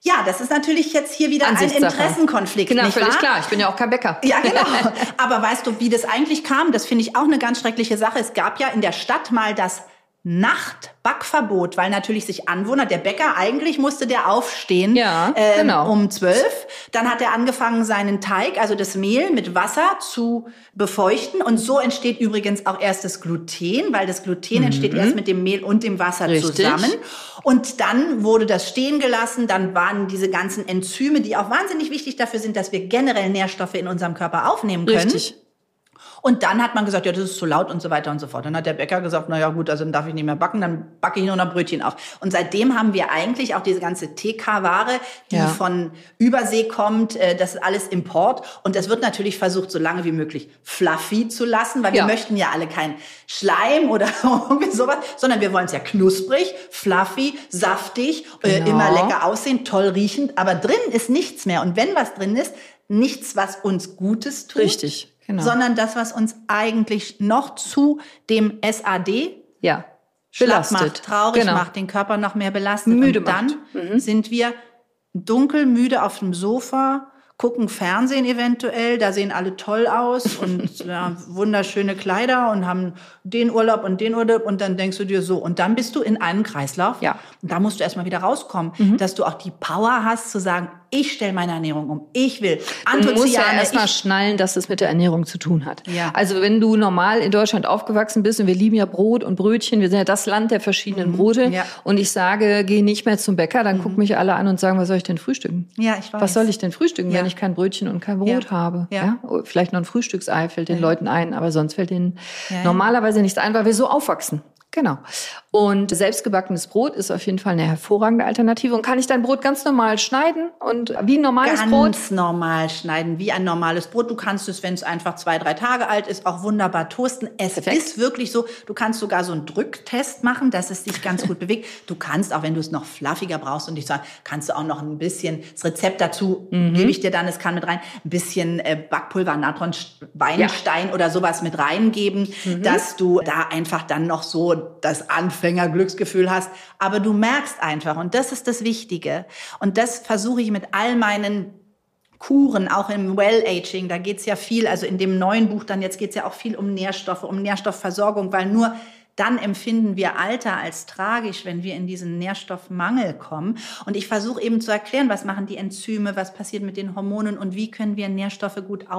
B: Ja, das ist natürlich jetzt hier wieder ein. Interessenkonflikt,
A: Genau,
B: nicht
A: völlig
B: wahr?
A: klar. Ich bin ja auch kein Bäcker.
B: Ja, genau. Aber weißt du, wie das eigentlich kam? Das finde ich auch eine ganz schreckliche Sache. Es gab ja in der Stadt mal das Nachtbackverbot, weil natürlich sich Anwohner, der Bäcker, eigentlich musste der aufstehen
A: Ja,
B: ähm,
A: genau.
B: um zwölf. Dann hat er angefangen, seinen Teig, also das Mehl mit Wasser zu befeuchten. Und so entsteht übrigens auch erst das Gluten, weil das Gluten entsteht erst mit dem Mehl und dem Wasser
A: Mhm. Richtig.
B: zusammen. Und dann wurde das stehen gelassen. Dann waren diese ganzen Enzyme, die auch wahnsinnig wichtig dafür sind, dass wir generell Nährstoffe in unserem Körper aufnehmen können.
A: Richtig.
B: Und dann hat man gesagt, ja, das ist zu laut und so weiter und so fort. Dann hat der Bäcker gesagt, na ja, gut, also dann darf ich nicht mehr backen, dann backe ich nur noch Brötchen auf. Und seitdem haben wir eigentlich auch diese ganze TK-Ware, die
A: Ja.
B: von Übersee kommt, äh, das ist alles Import. Und es wird natürlich versucht, so lange wie möglich fluffy zu lassen, weil wir
A: Ja.
B: möchten ja alle kein Schleim oder irgendwie sowas, sondern wir wollen es ja knusprig, fluffy, saftig, äh,
A: Genau.
B: immer lecker aussehen, toll riechend. Aber drin ist nichts mehr. Und wenn was drin ist, nichts, was uns Gutes tut
A: Richtig, genau.
B: sondern das, was uns eigentlich noch zu dem SAD
A: Ja.
B: schlapp macht, traurig
A: genau.
B: macht, den Körper noch mehr belastet.
A: Müde
B: Und dann.
A: Mhm.
B: sind wir dunkel müde auf dem Sofa, gucken Fernsehen eventuell, da sehen alle toll aus und ja, wunderschöne Kleider und haben den Urlaub und den Urlaub und dann denkst du dir so und dann bist du in einem Kreislauf.
A: Ja.
B: Und da musst du erstmal wieder rauskommen, dass du auch die Power hast zu sagen, ich stelle meine Ernährung um, ich will
A: Du musst ja
B: Anthocyane,
A: erstmal schnallen, dass es mit der Ernährung zu tun hat.
B: Ja.
A: Also wenn du normal in Deutschland aufgewachsen bist und wir lieben ja Brot und Brötchen, wir sind ja das Land der verschiedenen Brote
B: Mhm. ja. Mhm.
A: und ich sage, geh nicht mehr zum Bäcker, dann gucken mich alle an und sagen, was soll ich denn frühstücken?
B: Ja, ich weiß.
A: Was soll ich denn frühstücken,
B: Ja.
A: wenn ich kein Brötchen und kein Brot
B: Ja.
A: habe?
B: Ja.
A: Oh, Vielleicht noch ein Frühstücksei fällt den Leuten ein, aber sonst fällt ihnen
B: Ja, ja.
A: normalerweise nichts ein, weil wir so aufwachsen. Genau. Und selbstgebackenes Brot ist auf jeden Fall eine hervorragende Alternative. Und kann ich dein Brot ganz normal schneiden und wie ein normales
B: ganz
A: Brot?
B: normal schneiden, wie ein normales Brot. Du kannst es, wenn es einfach zwei, drei Tage alt ist, auch wunderbar toasten. Es
A: Perfekt.
B: ist wirklich so, du kannst sogar so einen Drücktest machen, dass es dich ganz gut bewegt. Du kannst, auch wenn du es noch fluffiger brauchst und ich sage, kannst du auch noch ein bisschen, das Rezept dazu
A: Mhm.
B: gebe ich dir dann, es kann mit rein, ein bisschen äh, Backpulver, Natron, Weinstein oder sowas mit reingeben,
A: Mhm.
B: dass du da einfach dann noch so das Anfängerglücksgefühl hast. Aber du merkst einfach, und das ist das Wichtige, und das versuche ich mit all meinen Kuren, auch im Well-Aging, da geht's ja viel, also in dem neuen Buch dann jetzt geht's ja auch viel um Nährstoffe, um Nährstoffversorgung, weil nur dann empfinden wir Alter als tragisch, wenn wir in diesen Nährstoffmangel kommen. Und ich versuche eben zu erklären, was machen die Enzyme, was passiert mit den Hormonen und wie können wir Nährstoffe gut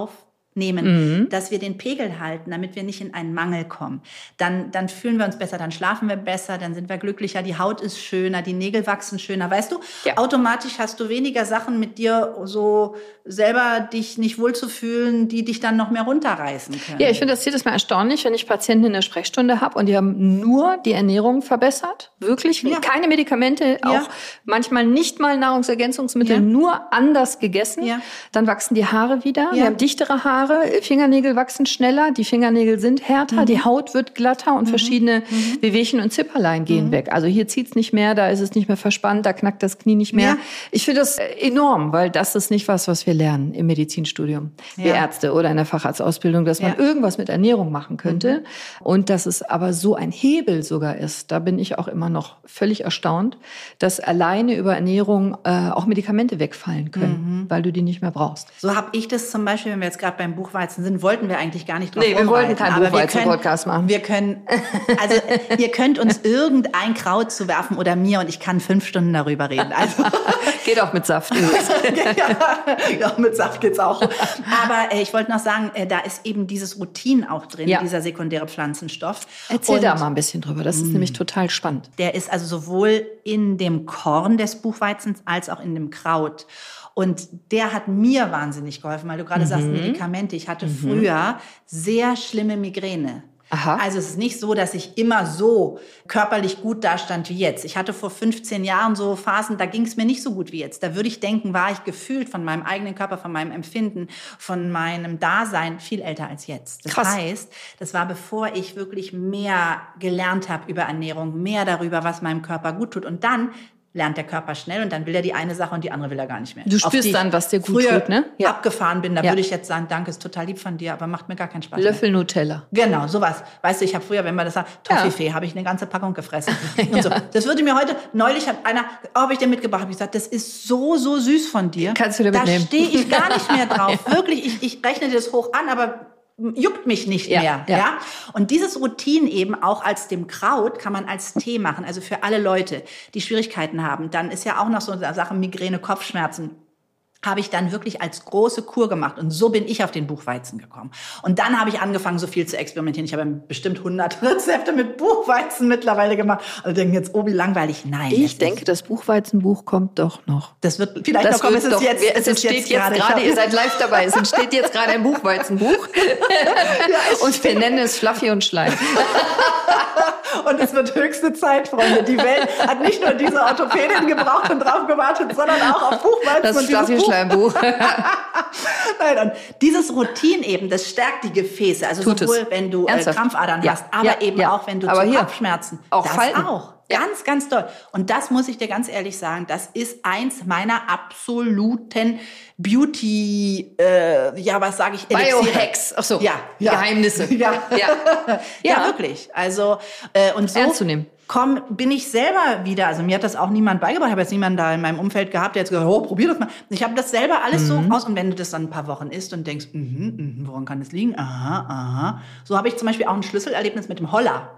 B: aufnehmen, dass wir den Pegel halten, damit wir nicht in einen Mangel kommen. Dann, dann fühlen wir uns besser, dann schlafen wir besser, dann sind wir glücklicher, die Haut ist schöner, die Nägel wachsen schöner. Weißt du,
A: Ja.
B: automatisch hast du weniger Sachen mit dir so selber dich nicht wohlzufühlen, die dich dann noch mehr runterreißen können.
A: Ja, ich finde das jedes Mal erstaunlich, wenn ich Patienten in der Sprechstunde habe und die haben nur die Ernährung verbessert. Wirklich
B: Ja.
A: keine Medikamente,
B: Ja.
A: auch manchmal nicht mal Nahrungsergänzungsmittel, nur anders gegessen. Dann wachsen die Haare wieder. Wir haben dichtere Haare, Fingernägel wachsen schneller, die Fingernägel sind härter,
B: Mhm.
A: die Haut wird glatter und verschiedene Wehwehchen und Zipperlein gehen
B: Mhm.
A: weg. Also hier zieht's nicht mehr, da ist es nicht mehr verspannt, da knackt das Knie nicht mehr.
B: Ja.
A: Ich finde das äh, enorm, weil das ist nicht was, was wir lernen im Medizinstudium. Wir
B: Ja.
A: Ärzte oder in der Facharztausbildung, dass man
B: Ja. Mhm.
A: irgendwas mit Ernährung machen könnte. Und dass es aber so ein Hebel sogar ist, da bin ich auch immer noch völlig erstaunt, dass alleine über Ernährung äh, auch Medikamente wegfallen können,
B: Mhm.
A: weil du die nicht mehr brauchst.
B: So habe ich das zum Beispiel, wenn wir jetzt gerade beim Buchweizen sind, wollten wir eigentlich gar nicht drauf
A: Nee, wir wollten keinen
B: aber wir
A: Buchweizen-Podcast machen.
B: Wir können, also ihr könnt uns irgendein Kraut zuwerfen oder mir und ich kann fünf Stunden darüber reden. Also
A: Geht auch mit Saft.
B: ja, mit Saft geht's auch. Aber äh, ich wollte noch sagen, äh, da ist eben dieses Rutin auch drin,
A: Ja.
B: dieser sekundäre Pflanzenstoff.
A: Erzähl
B: Und
A: da mal ein bisschen drüber. Das ist
B: Mm.
A: nämlich total spannend.
B: Der ist also sowohl in dem Korn des Buchweizens als auch in dem Kraut. Und der hat mir wahnsinnig geholfen, weil du gerade sagst
A: Mhm.
B: Medikamente. Ich hatte früher sehr schlimme Migräne.
A: Aha.
B: Also es ist nicht so, dass ich immer so körperlich gut dastand wie jetzt. Ich hatte vor 15 Jahren so Phasen, da ging es mir nicht so gut wie jetzt. Da würde ich denken, war ich gefühlt von meinem eigenen Körper, von meinem Empfinden, von meinem Dasein viel älter als jetzt. Das
A: Krass.
B: heißt, das war bevor ich wirklich mehr gelernt habe über Ernährung, mehr darüber, was meinem Körper gut tut. Und dann lernt der Körper schnell und dann will er die eine Sache und die andere will er gar nicht mehr.
A: Du spürst dann, was dir gut
B: früher
A: tut, ne? Ja.
B: abgefahren bin, da
A: Ja.
B: würde ich jetzt sagen, danke, ist total lieb von dir, aber macht mir gar keinen Spaß mehr.
A: Löffel Nutella.
B: Genau, sowas. Weißt du, ich habe früher, wenn man das sagt, Toffifee, habe ich eine ganze Packung gefressen. Und
A: Ja.
B: so. Das würde mir heute, neulich hat einer, oh, habe ich dir mitgebracht, habe ich gesagt, das ist so, so süß von dir.
A: Kannst du dir
B: Da
A: mitnehmen.
B: stehe ich gar nicht mehr drauf. Wirklich, ich, ich rechne dir das hoch an, aber juckt mich nicht
A: Ja,
B: mehr.
A: ja.
B: Ja. Und dieses Routine eben auch als dem Kraut kann man als Tee machen. Also für alle Leute, die Schwierigkeiten haben. Dann ist ja auch noch so eine Sache Migräne, Kopfschmerzen habe ich dann wirklich als große Kur gemacht. Und so bin ich auf den Buchweizen gekommen. Und dann habe ich angefangen, so viel zu experimentieren. Ich habe bestimmt 100 Rezepte mit Buchweizen mittlerweile gemacht. Also denken jetzt, oh, wie langweilig. Nein. es
A: Ich denke, das Buchweizenbuch kommt doch noch.
B: das wird vielleicht noch kommen. Es
A: doch,
B: jetzt, es ist
A: entsteht jetzt gerade,
B: hab-
A: ihr seid live dabei, es entsteht jetzt gerade ein Buchweizenbuch. und wir nennen es Fluffy und Schleim.
B: Und es wird höchste Zeit, Freunde. Die Welt hat nicht nur diese Orthopädin gebraucht und drauf gewartet, sondern auch auf Buchweizen
A: Das
B: und dieses Buch.
A: Schleimbuch.
B: Nein, und dieses Routine eben, das stärkt die Gefäße. Also
A: Tut es.
B: sowohl, wenn du äh? Krampfadern
A: Ja,
B: hast, aber
A: ja,
B: eben
A: ja.
B: auch, wenn du
A: Aber
B: zu
A: hier,
B: Kopfschmerzen.
A: auch
B: das
A: Falten.
B: auch. Ganz, ganz doll. Und das muss ich dir ganz ehrlich sagen, das ist eins meiner absoluten Beauty, äh, ja, was sage ich, Elixiere.
A: Biohacks. Ach so.
B: Ja, ja.
A: Geheimnisse.
B: Ja,
A: Ja.
B: wirklich. Also äh, und so
A: Ernst zu nehmen.
B: Komm, bin ich selber wieder. Also mir hat das auch niemand beigebracht. Ich habe jetzt niemanden da in meinem Umfeld gehabt, der jetzt gesagt, oh, probier das mal. Ich habe das selber alles
A: Mhm.
B: so aus. Und wenn du das dann ein paar Wochen isst und denkst, mhm, mhm, woran kann das liegen? Aha, aha. So habe ich zum Beispiel auch ein Schlüsselerlebnis mit dem Holler.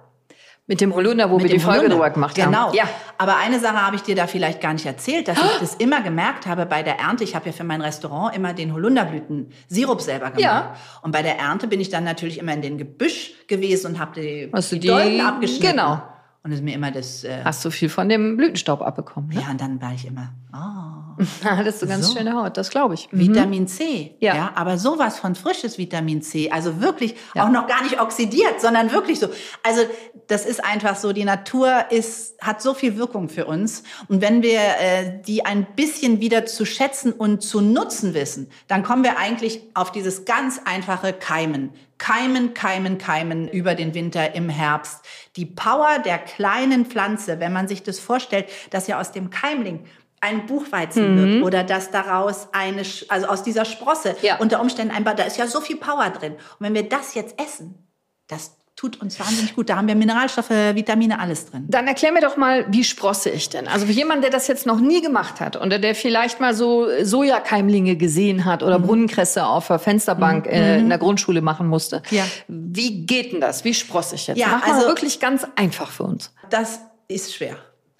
A: Mit dem Holunder, wo wir
B: Mit
A: die
B: dem
A: Folge drüber gemacht
B: genau.
A: haben. Ja.
B: Aber eine Sache habe ich dir da vielleicht gar nicht erzählt, dass ich das immer gemerkt habe bei der Ernte. Ich habe ja für mein Restaurant immer den Holunderblüten-Sirup selber gemacht.
A: Ja.
B: Und bei der Ernte bin ich dann natürlich immer in den Gebüsch gewesen und habe die,
A: Hast du die-
B: Dolden abgeschnitten.
A: genau.
B: Und es ist mir immer das... Äh,
A: Hast du viel von dem Blütenstaub abbekommen. Ne?
B: ja, und dann war ich immer, oh,
A: Hattest du ganz
B: So.
A: schöne Haut, das glaube ich.
B: Vitamin C.
A: Ja.
B: aber sowas von frisches Vitamin C. Also wirklich auch noch gar nicht oxidiert, sondern wirklich so. Also das ist einfach so, die Natur ist, hat so viel Wirkung für uns. Und wenn wir äh, die ein bisschen wieder zu schätzen und zu nutzen wissen, dann kommen wir eigentlich auf dieses ganz einfache Keimen. Keimen, keimen, keimen über den Winter im Herbst. Die Power der kleinen Pflanze, wenn man sich das vorstellt, dass ja aus dem Keimling ein Buchweizen
A: Mhm.
B: wird oder dass daraus eine, also aus dieser Sprosse
A: Ja.
B: unter Umständen ein, da ist ja so viel Power drin. Und wenn wir das jetzt essen, das tut uns wahnsinnig gut. Da haben wir Mineralstoffe, Vitamine, alles drin.
A: Dann erklär mir doch mal, wie sprosse ich denn? Also für jemanden, der das jetzt noch nie gemacht hat oder der vielleicht mal so Sojakeimlinge gesehen hat
B: Mhm.
A: oder Brunnenkresse auf der Fensterbank äh, in der Grundschule machen musste.
B: Ja.
A: Wie geht denn das? Wie sprosse ich jetzt?
B: Ja,
A: Mach mal
B: also-
A: wirklich ganz einfach für uns.
B: Das ist schwer.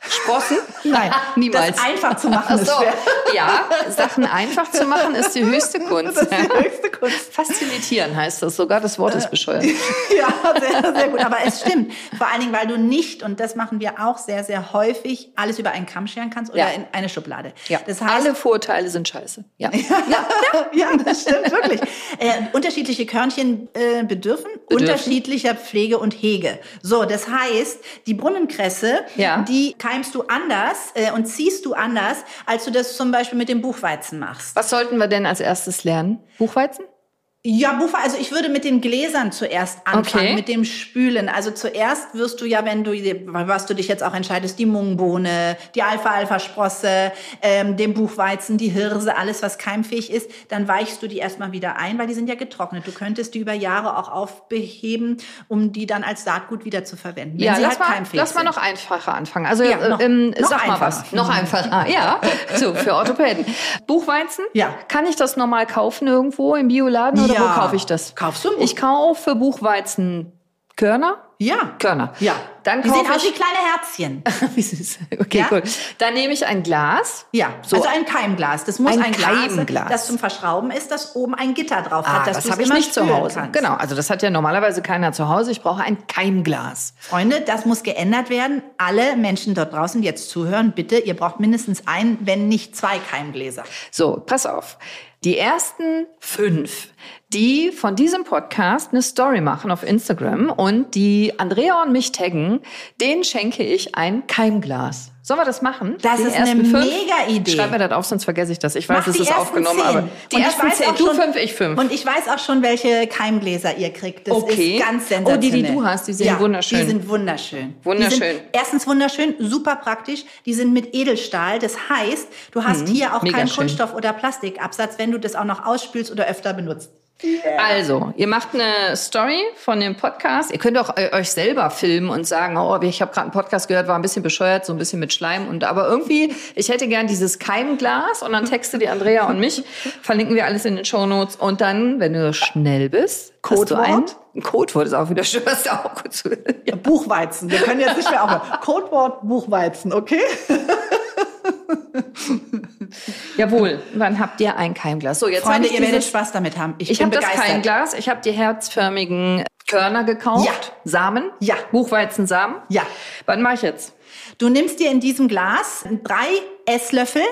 A: Sprossen?
B: Nein,
A: niemals.
B: Das einfach zu machen ist
A: so.
B: schwer.
A: Ja, Sachen einfach zu machen ist die höchste Kunst.
B: Das ist die höchste Kunst.
A: Facilitieren heißt das sogar. Das Wort ist bescheuert.
B: Ja, sehr, sehr gut. Aber es stimmt. Vor allen Dingen, weil du nicht, und das machen wir auch sehr, sehr häufig, alles über einen Kamm scheren kannst oder
A: Ja.
B: in eine Schublade.
A: Ja.
B: Das heißt,
A: Alle Vorurteile sind scheiße. Ja.
B: ja, das stimmt wirklich. Äh, unterschiedliche Körnchen äh, bedürfen, unterschiedlicher Pflege und Hege. So, das heißt, die Brunnenkresse,
A: Ja.
B: die keimst du anders äh, und ziehst du anders, als du das zum Beispiel mit dem Buchweizen machst.
A: Was sollten wir denn als erstes lernen? Buchweizen?
B: Ja, Buchwe also ich würde mit den Gläsern zuerst anfangen,
A: Okay.
B: mit dem Spülen. Also zuerst wirst du ja, wenn du, was du dich jetzt auch entscheidest, die Mungbohne, die Alpha-Alpha-Sprosse, ähm, den Buchweizen, die Hirse, alles, was keimfähig ist, dann weichst du die erstmal wieder ein, weil die sind ja getrocknet. Du könntest die über Jahre auch aufbeheben, um die dann als Saatgut wieder zu verwenden.
A: Ja,
B: sie
A: lass,
B: halt
A: mal, lass mal noch einfacher anfangen. Also
B: Ja, noch-
A: äh, ähm,
B: noch
A: sag mal
B: einfacher.
A: was. Noch einfacher. Ja, so für Orthopäden. Buchweizen?
B: Ja.
A: Kann ich das normal kaufen irgendwo im Bioladen oder wo
B: Ja.
A: kaufe ich das?
B: Kaufst du Buch-
A: Ich kaufe Buchweizen Körner.
B: Ja.
A: Körner.
B: Ja.
A: dann
B: Die sehen aus wie kleine Herzchen.
A: Wie süß. Okay,
B: Ja?
A: cool. Dann nehme ich ein Glas.
B: Ja,
A: So.
B: also ein Keimglas. Das muss
A: Ein
B: ein, Glas,
A: Keimglas.
B: das zum Verschrauben ist, das oben ein Gitter drauf
A: Ah,
B: hat,
A: das habe ich nicht zu Hause.
B: Kannst.
A: Genau, also das hat ja normalerweise keiner zu Hause. Ich brauche ein Keimglas.
B: Freunde, das muss geändert werden. Alle Menschen dort draußen, die jetzt zuhören, bitte, ihr braucht mindestens ein, wenn nicht zwei Keimgläser.
A: So, pass auf. Die ersten fünf, die von diesem Podcast eine Story machen auf Instagram und die Andrea und mich taggen, denen schenke ich ein Keimglas. Sollen wir das machen?
B: Das
A: Die
B: ist eine
A: fünf?
B: Mega-Idee.
A: Schreib mir das auf, sonst vergesse ich das. Ich weiß, es ist aufgenommen,
B: zehn.
A: aber
B: Und
A: die
B: ich
A: ersten
B: weiß
A: zehn. Du
B: schon-
A: fünf, ich fünf.
B: Und ich weiß auch schon, welche Keimgläser ihr kriegt. Das
A: Okay.
B: ist ganz
A: Oh,
B: sensationell.
A: die, die du hast, die sind
B: ja,
A: wunderschön.
B: Die sind wunderschön.
A: Wunderschön.
B: Sind erstens wunderschön, super praktisch. Die sind mit Edelstahl. Das heißt, du hast hier auch
A: Mhm. mega
B: keinen
A: schön.
B: Kunststoff- oder Plastikabsatz, wenn du das auch noch ausspülst oder öfter benutzt.
A: Also, ihr macht eine Story von dem Podcast. Ihr könnt auch äh, euch selber filmen und sagen, oh, ich habe gerade einen Podcast gehört, war ein bisschen bescheuert, so ein bisschen mit Schleim und aber irgendwie, ich hätte gern dieses Keimglas und dann texte die Andrea und mich, verlinken wir alles in den Shownotes und dann, wenn du schnell bist, hast du ein,
B: Codewort?
A: ein Codewort ist auch wieder schön, was da auch kurz ja.
B: Buchweizen. Wir können jetzt nicht mehr aufhören. Codewort Buchweizen, okay?
A: Jawohl, dann habt ihr ein Keimglas. So, jetzt
B: Freunde, ihr werdet
A: dieses,
B: Spaß damit haben. Ich,
A: Ich habe das. Keimglas, ich habe die herzförmigen Körner gekauft.
B: Ja.
A: Samen.
B: Ja.
A: Buchweizensamen.
B: Ja.
A: Was mache ich jetzt?
B: Du nimmst dir in diesem Glas drei Esslöffel,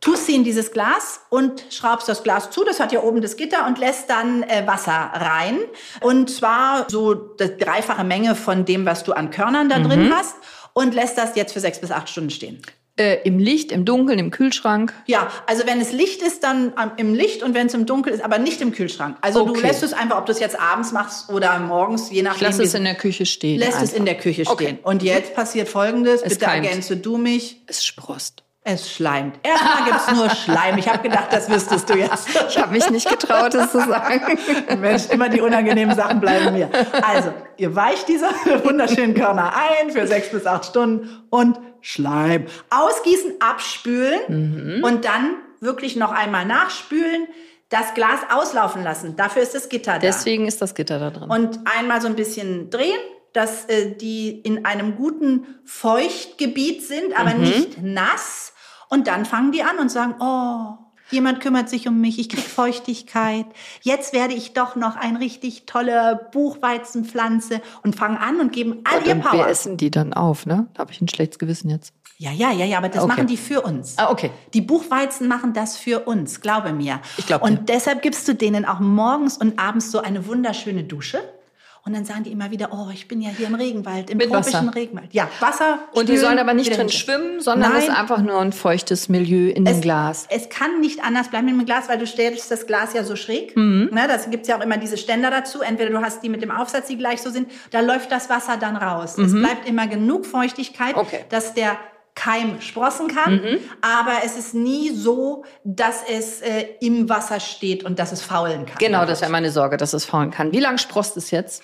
B: tust sie in dieses Glas und schraubst das Glas zu. Das hat ja oben das Gitter und lässt dann äh, Wasser rein. Und zwar so die dreifache Menge von dem, was du an Körnern da
A: Mhm.
B: drin hast. Und lässt das jetzt für sechs bis acht Stunden stehen.
A: Äh, Im Licht, im Dunkeln, im Kühlschrank.
B: Ja, also wenn es Licht ist, dann ähm, im Licht und wenn es im Dunkeln ist, aber nicht im Kühlschrank. Also du
A: Okay.
B: lässt es einfach, ob du es jetzt abends machst oder morgens, je
A: Ich
B: nachdem.
A: lasse
B: wie
A: es in der Küche stehen.
B: lässt es
A: einfach.
B: in der Küche stehen.
A: Okay.
B: Und jetzt passiert Folgendes,
A: Es
B: bitte
A: keimt.
B: ergänze du mich.
A: Es sprost.
B: Es schleimt. Erstmal gibt's nur Schleim. Ich habe gedacht, das wüsstest du jetzt.
A: Ich habe mich nicht getraut, es zu sagen.
B: Mensch, immer die unangenehmen Sachen bleiben mir. Also, ihr weicht diese wunderschönen Körner ein für sechs bis acht Stunden und Schleim. Ausgießen, abspülen und dann wirklich noch einmal nachspülen, das Glas auslaufen lassen. Dafür ist das Gitter da.
A: Deswegen ist das Gitter da drin.
B: Und einmal so ein bisschen drehen, dass äh, die in einem guten Feuchtgebiet sind, aber
A: Mhm.
B: nicht nass. Und dann fangen die an und sagen, oh, jemand kümmert sich um mich, ich krieg Feuchtigkeit. Jetzt werde ich doch noch ein richtig tolle Buchweizenpflanze und fangen an und geben all ihr
A: und wir
B: Power.
A: essen die dann auf, ne? Da habe ich ein schlechtes Gewissen jetzt.
B: Ja, ja, ja, ja, aber das
A: Okay.
B: machen die für uns.
A: Ah, okay.
B: Die Buchweizen machen das für uns, glaube mir.
A: Ich glaub dir.
B: Und deshalb gibst du denen auch morgens und abends so eine wunderschöne Dusche. Und dann sagen die immer wieder, oh, ich bin ja hier im Regenwald, im
A: Mit
B: tropischen
A: Wasser.
B: Regenwald. Ja, Wasser.
A: Und die sollen aber nicht drin schwimmen, sondern es ist einfach nur ein feuchtes Milieu in dem
B: Es,
A: Glas.
B: es kann nicht anders bleiben mit dem Glas, weil du stellst das Glas ja so schräg.
A: Mhm.
B: Ne, das gibt's ja auch immer diese Ständer dazu. Entweder du hast die mit dem Aufsatz, die gleich so sind, da läuft das Wasser dann raus. Es bleibt immer genug Feuchtigkeit,
A: Mhm. Okay.
B: dass der Keim sprossen kann,
A: Mhm.
B: aber es ist nie so, dass es äh, im Wasser steht und dass es faulen kann.
A: Genau, das wäre meine Sorge, dass es faulen kann. Wie lang sprost es jetzt?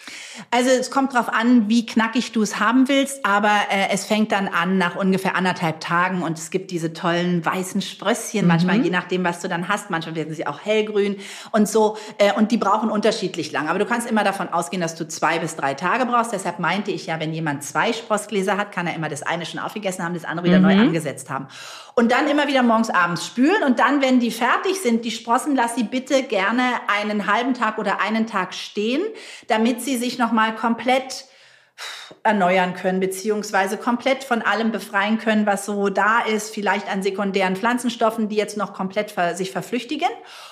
B: Also es kommt drauf an, wie knackig du es haben willst, aber äh, es fängt dann an nach ungefähr anderthalb Tagen und es gibt diese tollen weißen Sprösschen, manchmal je nachdem, was du dann hast, manchmal werden sie auch hellgrün und so äh, und die brauchen unterschiedlich lang. Aber du kannst immer davon ausgehen, dass du zwei bis drei Tage brauchst. Deshalb meinte ich ja, wenn jemand zwei Sprossgläser hat, kann er immer das eine schon aufgegessen haben, das andere wieder neu angesetzt haben. Und dann immer wieder morgens, abends spülen und dann, wenn die fertig sind, die Sprossen, lass sie bitte gerne einen halben Tag oder einen Tag stehen, damit sie sich nochmal komplett erneuern können, beziehungsweise komplett von allem befreien können, was so da ist, vielleicht an sekundären Pflanzenstoffen, die jetzt noch komplett ver sich verflüchtigen.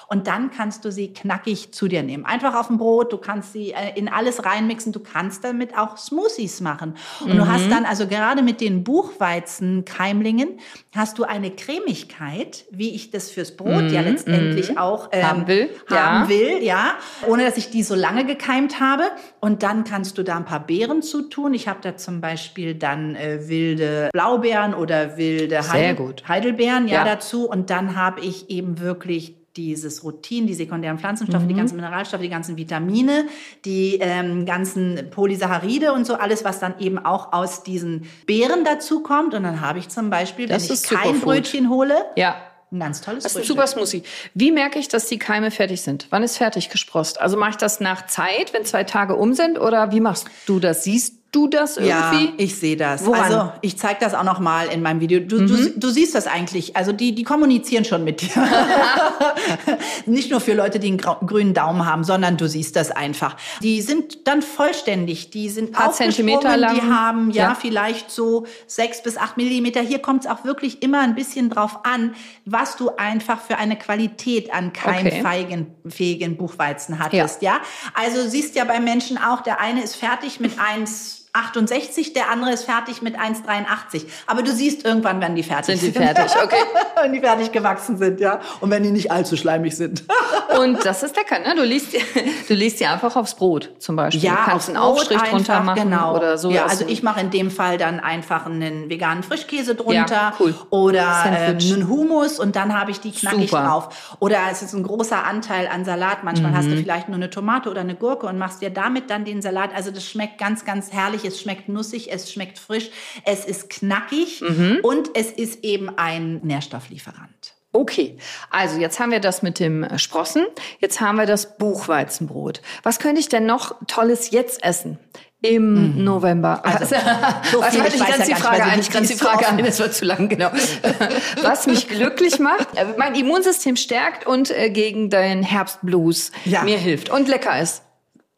B: Und dann kannst du sie knackig zu dir nehmen. Einfach auf dem Brot, du kannst sie äh, in alles reinmixen, du kannst damit auch Smoothies machen. Und du hast dann also gerade mit den Buchweizenkeimlingen, hast du eine Cremigkeit, wie ich das fürs Brot ja letztendlich auch ähm,
A: Haben will,
B: haben
A: ja.
B: will, ja, ohne dass ich die so lange gekeimt habe. Und dann kannst du da ein paar Beeren zu tun. Ich habe da zum Beispiel dann äh, wilde Blaubeeren oder wilde Heidel. Heidelbeeren ja,
A: Ja.
B: dazu. Und dann habe ich eben wirklich dieses Rutin, die sekundären Pflanzenstoffe,
A: Mhm.
B: die ganzen Mineralstoffe, die ganzen Vitamine, die ähm, ganzen Polysaccharide und so alles, was dann eben auch aus diesen Beeren dazu kommt. Und dann habe ich zum Beispiel,
A: Das
B: wenn ich kein. Brötchen hole,
A: Ja.
B: Ein ganz tolles Frühstück.
A: super Smoothie. Wie merke ich, dass die Keime fertig sind? Wann ist fertig gesprost? Also mache ich das nach Zeit, wenn zwei Tage um sind? Oder wie machst du das? Siehst du das irgendwie?
B: Ja, ich sehe das.
A: Woran?
B: Also ich zeige das auch noch mal in meinem Video. Du, du, du siehst das eigentlich. Also die, die kommunizieren schon mit dir. Nicht nur für Leute, die einen grünen Daumen haben, sondern du siehst das einfach. Die sind dann vollständig. Die sind
A: Paar Zentimeter lang.
B: Die haben ja,
A: Ja.
B: vielleicht so sechs bis acht Millimeter. Hier kommt es auch wirklich immer ein bisschen drauf an, was du einfach für eine Qualität an keimfähigen fähigen Buchweizen hattest. Ja. Also siehst ja bei Menschen auch, der eine ist fertig mit 1,68, der andere ist fertig mit 1,83. Aber du siehst irgendwann, wenn die fertig
A: Sind
B: sind.
A: die fertig, okay.
B: wenn die fertig gewachsen sind, ja. Und wenn die nicht allzu schleimig sind.
A: Und das ist lecker, ne? Du liest, du liest die einfach aufs Brot zum Beispiel. du kannst einen Aufstrich
B: einfach,
A: drunter machen
B: genau.
A: oder so.
B: Ja, also ich mache in dem Fall dann einfach einen veganen Frischkäse drunter
A: Ja, cool.
B: oder ähm,
A: Sandwich.
B: einen Hummus und dann habe ich die knackig
A: Super.
B: drauf. Oder es ist ein großer Anteil an Salat. Manchmal hast du
A: Mhm.
B: vielleicht nur eine Tomate oder eine Gurke und machst dir damit dann den Salat. Also das schmeckt ganz, ganz herrlich. Es schmeckt nussig, es schmeckt frisch, es ist knackig
A: Mhm.
B: und es ist eben ein Nährstofflieferant.
A: Okay, also jetzt haben wir das mit dem Sprossen, jetzt haben wir das Buchweizenbrot. Was könnte ich denn noch Tolles jetzt essen? Im November. Also,
B: so
A: was
B: viel,
A: halt
B: ich
A: grenze
B: ja
A: die Frage ein, ich grenze die
B: so
A: Frage ein, das wird zu lang, genau. Was mich glücklich macht, äh, mein Immunsystem stärkt und äh, gegen den Herbstblues
B: Ja.
A: mir hilft und lecker ist.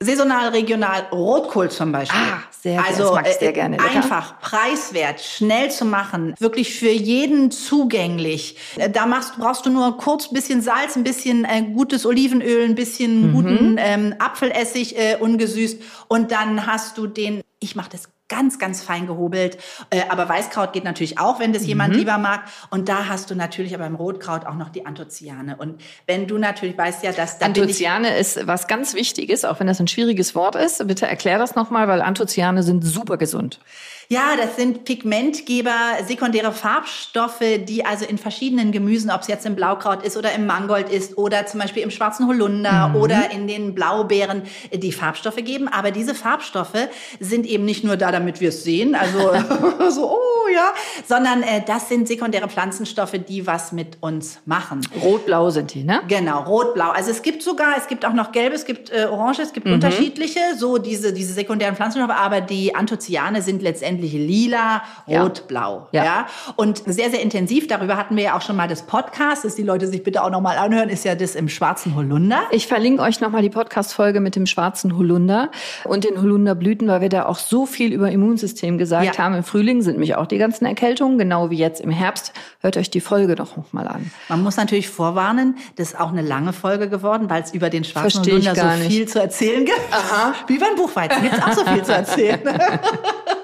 B: Saisonal, regional, Rotkohl zum Beispiel.
A: Ah, sehr gerne.
B: Also
A: Das sehr
B: äh,
A: gerne. Lecker.
B: einfach, preiswert, schnell zu machen, wirklich für jeden zugänglich. Äh, Da machst, brauchst du nur kurz ein bisschen Salz, ein bisschen äh, gutes Olivenöl, ein bisschen
A: Mhm.
B: guten ähm, Apfelessig äh, ungesüßt und dann hast du den, ich mache das ganz, ganz fein gehobelt. Äh, aber Weißkraut geht natürlich auch, wenn das
A: Mhm.
B: jemand lieber mag. Und da hast du natürlich aber beim Rotkraut auch noch die Anthocyane. Und wenn du natürlich weißt ja, dass da
A: Anthocyane ist was ganz Wichtiges, auch wenn das ein schwieriges Wort ist. Bitte erklär das nochmal, weil Anthocyane sind super gesund.
B: Ja, das sind Pigmentgeber, sekundäre Farbstoffe, die also in verschiedenen Gemüsen, ob es jetzt im Blaukraut ist oder im Mangold ist oder zum Beispiel im schwarzen Holunder
A: Mhm.
B: oder in den Blaubeeren, die Farbstoffe geben. Aber diese Farbstoffe sind eben nicht nur da, damit wir es sehen, also so, oh ja, sondern äh, das sind sekundäre Pflanzenstoffe, die was mit uns machen.
A: Rot-blau sind die, ne?
B: Genau, rot-blau. Also es gibt sogar, es gibt auch noch gelbe, es gibt äh, orange, es
A: Mhm.
B: gibt unterschiedliche, so diese, diese sekundären Pflanzenstoffe, aber die Anthocyane sind letztendlich lila,
A: Ja.
B: rot-blau.
A: Ja.
B: Ja. Und sehr, sehr intensiv, darüber hatten wir ja auch schon mal das Podcast, das die Leute sich bitte auch nochmal anhören, ist ja das im schwarzen Holunder.
A: Ich verlinke euch nochmal die Podcast-Folge mit dem schwarzen Holunder und den Holunderblüten, weil wir da auch so viel über Immunsystem gesagt
B: Ja.
A: haben. Im Frühling sind nämlich auch die ganzen Erkältungen, genau wie jetzt im Herbst. Hört euch die Folge doch nochmal an.
B: Man muss natürlich vorwarnen, das ist auch eine lange Folge geworden, weil es über den schwarzen
A: Versteh
B: Holunder so
A: nicht.
B: viel zu erzählen gibt. Wie beim Buchweizen gibt es auch so viel zu erzählen.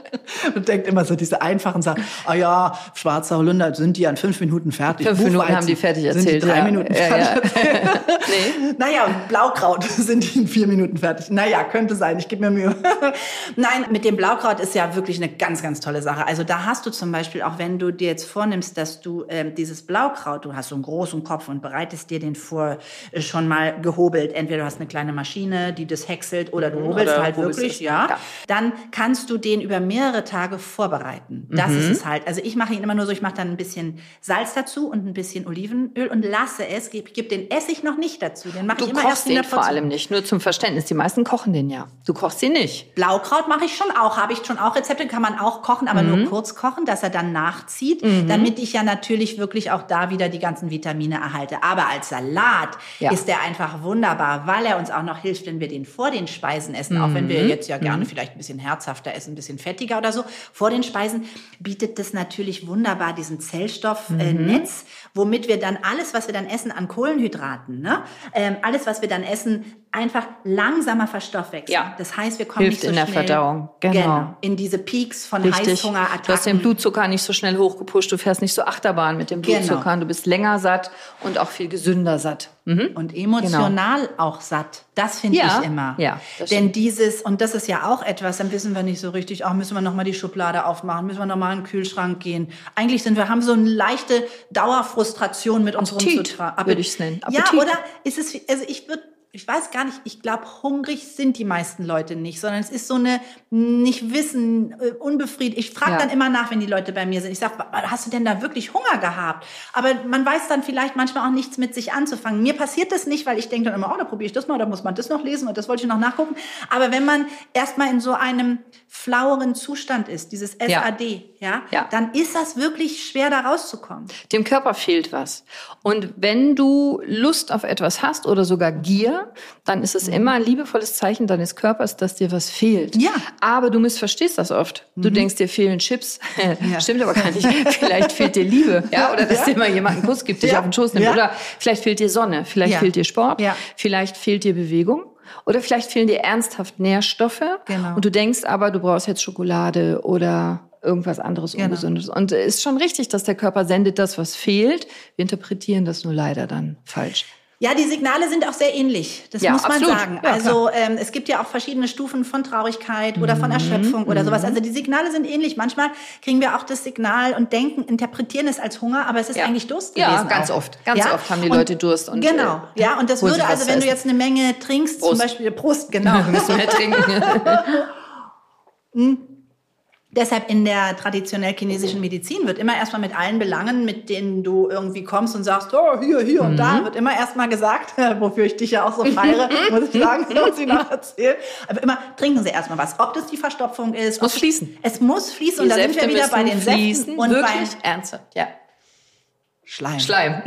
B: Und denkt immer so diese einfachen Sachen. Ah ja, schwarzer Holunder sind die an fünf Minuten fertig.
A: Fünf Minuten
B: Buchweizen
A: haben die fertig
B: Sind
A: erzählt,
B: die drei
A: ja.
B: Minuten
A: Ja, ja.
B: fertig.
A: Nee.
B: Naja, und Blaukraut sind die in vier Minuten fertig. Naja, könnte sein, ich gebe mir Mühe. Nein, mit dem Blaukraut ist ja wirklich eine ganz, ganz tolle Sache. Also da hast du zum Beispiel, auch wenn du dir jetzt vornimmst, dass du ähm, dieses Blaukraut, du hast so einen großen Kopf und bereitest dir den vor äh, schon mal gehobelt. Entweder du hast eine kleine Maschine, die das häckselt, oder du hobelst
A: oder
B: halt
A: hobelst
B: wirklich, ja.
A: Ja.
B: Dann kannst du den über mehrere Tage vorbereiten. Das
A: Mhm.
B: ist es halt. Also ich mache ihn immer nur so, ich mache dann ein bisschen Salz dazu und ein bisschen Olivenöl und lasse es, gebe geb den Essig noch nicht dazu. Den mache
A: Du
B: ich immer
A: kochst
B: erst der
A: vor allem nicht, nur zum Verständnis. Die meisten kochen den ja. Du kochst ihn nicht.
B: Blaukraut mache ich schon auch, habe ich schon auch Rezepte, kann man auch kochen, aber
A: Mhm.
B: nur kurz kochen, dass er dann nachzieht, damit ich ja natürlich wirklich auch da wieder die ganzen Vitamine erhalte. Aber als Salat
A: Ja.
B: ist der einfach wunderbar, weil er uns auch noch hilft, wenn wir den vor den Speisen essen, auch wenn
A: Mhm.
B: wir jetzt ja gerne vielleicht ein bisschen herzhafter essen, ein bisschen fettiger oder so. Vor den Speisen bietet das natürlich wunderbar diesen Zellstoffnetz, womit wir dann alles, was wir dann essen an Kohlenhydraten, ne, ähm, alles, was wir dann essen, einfach langsamer verstoffwechseln.
A: Ja.
B: Das heißt, wir kommen
A: Hilft
B: nicht so
A: in der
B: schnell,
A: Verdauung. Genau.
B: in diese Peaks von
A: Richtig.
B: Heißhungerattacken.
A: Du hast den Blutzucker nicht so schnell hochgepusht, du fährst nicht so Achterbahn mit dem
B: Genau.
A: Blutzucker. Du bist länger satt und auch viel gesünder satt. Mhm.
B: und emotional auch satt. Das finde
A: Ja,
B: ich immer.
A: ja,
B: Denn dieses, und das ist ja auch etwas, dann wissen wir nicht so richtig, auch müssen wir nochmal die Schublade aufmachen, müssen wir nochmal in den Kühlschrank gehen. Eigentlich sind wir, haben so eine leichte Dauerfrustration mit uns
A: Appetit,
B: rumzutragen.
A: würde ich's nennen.
B: Ja,
A: Appetit.
B: oder ist es, also ich würde ich weiß gar nicht, ich glaube, hungrig sind die meisten Leute nicht, sondern es ist so eine nicht wissen, äh, unbefriedigt. Ich frage
A: Ja.
B: dann immer nach, wenn die Leute bei mir sind. Ich sage, hast du denn da wirklich Hunger gehabt? Aber man weiß dann vielleicht manchmal auch nichts mit sich anzufangen. Mir passiert das nicht, weil ich denke dann immer, oh, da probiere ich das mal, da muss man das noch lesen und das wollte ich noch nachgucken. Aber wenn man erstmal in so einem flaueren Zustand ist, dieses
A: Ja.
B: SAD, ja,
A: Ja.
B: dann ist das wirklich schwer, da rauszukommen.
A: Dem Körper fehlt was. Und wenn du Lust auf etwas hast oder sogar Gier, dann ist es immer ein liebevolles Zeichen deines Körpers, dass dir was fehlt.
B: Ja.
A: Aber du missverstehst das oft. Du denkst, dir fehlen Chips. Stimmt aber gar nicht. Vielleicht fehlt dir Liebe. Ja, oder dass
B: Ja.
A: dir mal jemand einen Kuss gibt, dich
B: Ja.
A: auf den Schoß nimmt.
B: Ja.
A: Oder vielleicht fehlt dir Sonne. Vielleicht
B: Ja.
A: fehlt dir Sport.
B: Ja.
A: Vielleicht fehlt dir Bewegung. Oder vielleicht fehlen dir ernsthaft Nährstoffe.
B: Genau.
A: Und du denkst aber, du brauchst jetzt Schokolade oder irgendwas anderes
B: Genau.
A: Ungesundes. Und es ist schon richtig, dass der Körper sendet das, was fehlt. Wir interpretieren das nur leider dann falsch.
B: Ja, die Signale sind auch sehr ähnlich. Das
A: Ja,
B: muss man
A: absolut.
B: sagen.
A: Ja,
B: also ähm, es gibt ja auch verschiedene Stufen von Traurigkeit oder
A: Mhm.
B: von Erschöpfung oder sowas. Also die Signale sind ähnlich. Manchmal kriegen wir auch das Signal und denken, interpretieren es als Hunger, aber es ist
A: Ja.
B: eigentlich Durst
A: Ja,
B: gewesen.
A: ganz
B: auch.
A: oft. Ganz oft haben die Leute Durst und,
B: genau.
A: äh,
B: ja, und das würde also, wenn du jetzt eine Menge trinkst, zum
A: Prost.
B: Beispiel Brust, genau.
A: Wir müssen mehr trinken.
B: Deshalb in der traditionell chinesischen Medizin wird immer erstmal mit allen Belangen, mit denen du irgendwie kommst und sagst, oh, hier, hier und
A: Mhm.
B: da, wird immer erstmal gesagt, wofür ich dich ja auch so feiere, muss ich sagen, muss ich noch erzählen. Aber immer trinken Sie erstmal was. Ob das die Verstopfung ist.
A: muss
B: ob-
A: fließen.
B: Es muss fließen und
A: Die
B: da sind wir wieder bei den Säften
A: fließen.
B: und
A: Wirklich
B: beim
A: ernsthaft. Ja.
B: Schleim.
A: Schleim.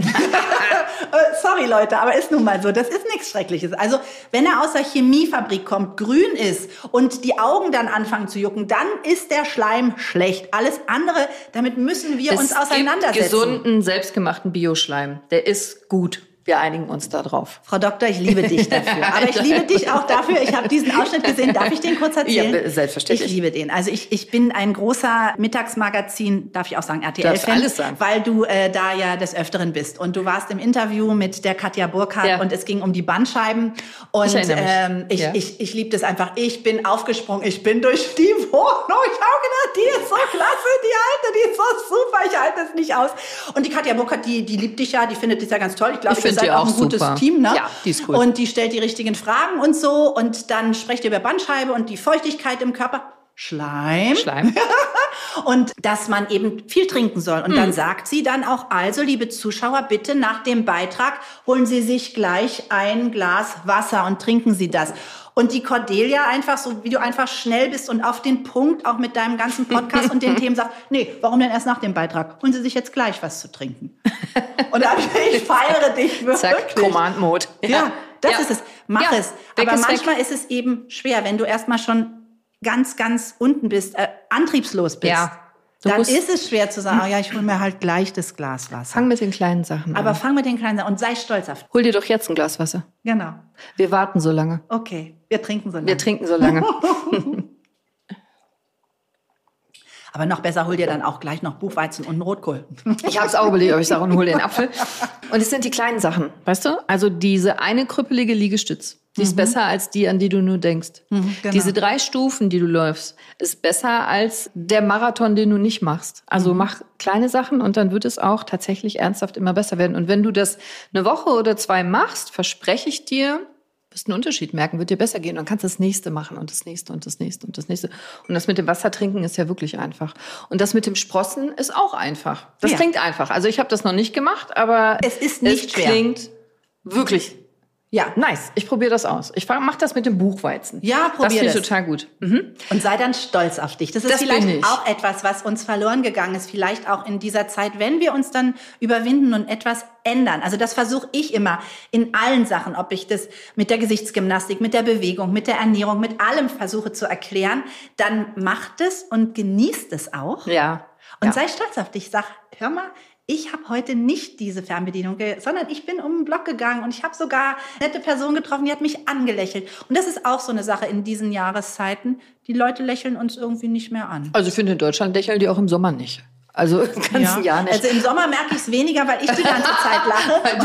B: Sorry Leute, aber ist nun mal so. Das ist nichts Schreckliches. Also wenn er aus der Chemiefabrik kommt, grün ist und die Augen dann anfangen zu jucken, dann ist der Schleim schlecht. Alles andere, damit müssen wir uns
A: es
B: auseinandersetzen.
A: gibt gesunden, selbstgemachten Bioschleim. Der ist gut. Wir einigen uns da drauf.
B: Frau Doktor, ich liebe dich dafür. Aber ich liebe dich auch dafür. Ich habe diesen Ausschnitt gesehen. Darf ich den kurz erzählen?
A: Ja, selbstverständlich.
B: Ich liebe den. Also ich, ich bin ein großer Mittagsmagazin, darf ich auch sagen, RTL-Fan, weil du äh, da ja des Öfteren bist. Und du warst im Interview mit der Katja Burkhardt
A: Ja.
B: und es ging um die Bandscheiben. Und
A: Ich
B: ähm, ich,
A: Ja.
B: ich, ich liebe das einfach. Ich bin aufgesprungen. Ich bin durch die Wohnung. Ich habe gedacht, die ist so klasse, die alte, die ist so super. Ich halte es nicht aus. Und die Katja Burkhardt, die, die liebt dich ja, die findet dich ja ganz toll. Ich glaube,
A: Ich
B: seid
A: die
B: auch
A: auch
B: ein gutes
A: super.
B: Team, ne?
A: Ja, die ist cool.
B: Und die stellt die richtigen Fragen und so. Und dann sprecht ihr über Bandscheibe und die Feuchtigkeit im Körper. Schleim.
A: Schleim.
B: Und dass man eben viel trinken soll. Und
A: Hm.
B: dann sagt sie dann auch, also liebe Zuschauer, bitte nach dem Beitrag holen Sie sich gleich ein Glas Wasser und trinken Sie das. Und die Cordelia einfach so, wie du einfach schnell bist und auf den Punkt, auch mit deinem ganzen Podcast und den Themen sagt, nee, warum denn erst nach dem Beitrag? Holen Sie sich jetzt gleich was zu trinken. Und da hab ich, feiere dich wirklich.
A: Zack, Command Mode.
B: Ja, das
A: Ja.
B: ist es. Mach
A: Ja,
B: es. Aber
A: ist weg.
B: manchmal ist es eben schwer, wenn du erstmal schon ganz, ganz unten bist, äh, antriebslos bist.
A: Ja. Du
B: Dann ist es schwer zu sagen, oh ja, ich hole mir halt gleich das Glas Wasser.
A: Fang mit den kleinen Sachen
B: Aber
A: an.
B: fang mit den kleinen Sachen und sei stolz auf.
A: Hol dir doch jetzt ein Glas Wasser.
B: Genau.
A: Wir warten so lange.
B: Okay, wir trinken so lange.
A: Wir trinken so lange.
B: Aber noch besser, hol dir dann auch gleich noch Buchweizen und einen Rotkohl.
A: Ich habe es auch überlegt, ob ich sage, und hol den Apfel. Und es sind die kleinen Sachen, weißt du? Also diese eine krüppelige Liegestütz, die ist besser als die, an die du nur denkst.
B: genau.
A: Diese drei Stufen, die du läufst, ist besser als der Marathon, den du nicht machst. Also mach kleine Sachen und dann wird es auch tatsächlich ernsthaft immer besser werden. Und wenn du das eine Woche oder zwei machst, verspreche ich dir, wirst einen Unterschied merken, wird dir besser gehen. Dann kannst du das nächste machen und das nächste und das nächste und das nächste. Und das mit dem Wasser trinken ist ja wirklich einfach. Und das mit dem Sprossen ist auch einfach. Das
B: Ja.
A: klingt einfach. Also ich habe das noch nicht gemacht, aber
B: Es ist nicht
A: es
B: schwer.
A: klingt wirklich
B: Ja.
A: nice. Ich probiere das aus. Ich fang- mach das mit dem Buchweizen.
B: Ja, probier
A: Das finde ich
B: das.
A: total gut. Mhm.
B: Und sei dann stolz auf dich. Das ist
A: Das
B: vielleicht
A: ich.
B: auch etwas, was uns verloren gegangen ist, vielleicht auch in dieser Zeit, wenn wir uns dann überwinden und etwas ändern. Also das versuche ich immer in allen Sachen, ob ich das mit der Gesichtsgymnastik, mit der Bewegung, mit der Ernährung, mit allem versuche zu erklären, dann macht es und genießt es auch.
A: Ja.
B: Und
A: ja.
B: sei stolz auf dich. Sag, hör mal, ich habe heute nicht diese Fernbedienung, sondern ich bin um den Block gegangen und ich habe sogar eine nette Person getroffen, die hat mich angelächelt. Und das ist auch so eine Sache in diesen Jahreszeiten. Die Leute lächeln uns irgendwie nicht mehr an.
A: Also ich finde, in Deutschland lächeln die auch im Sommer nicht. Also im ganzen Jahr nicht.
B: Also im Sommer merke ich es weniger, weil ich die ganze Zeit lache.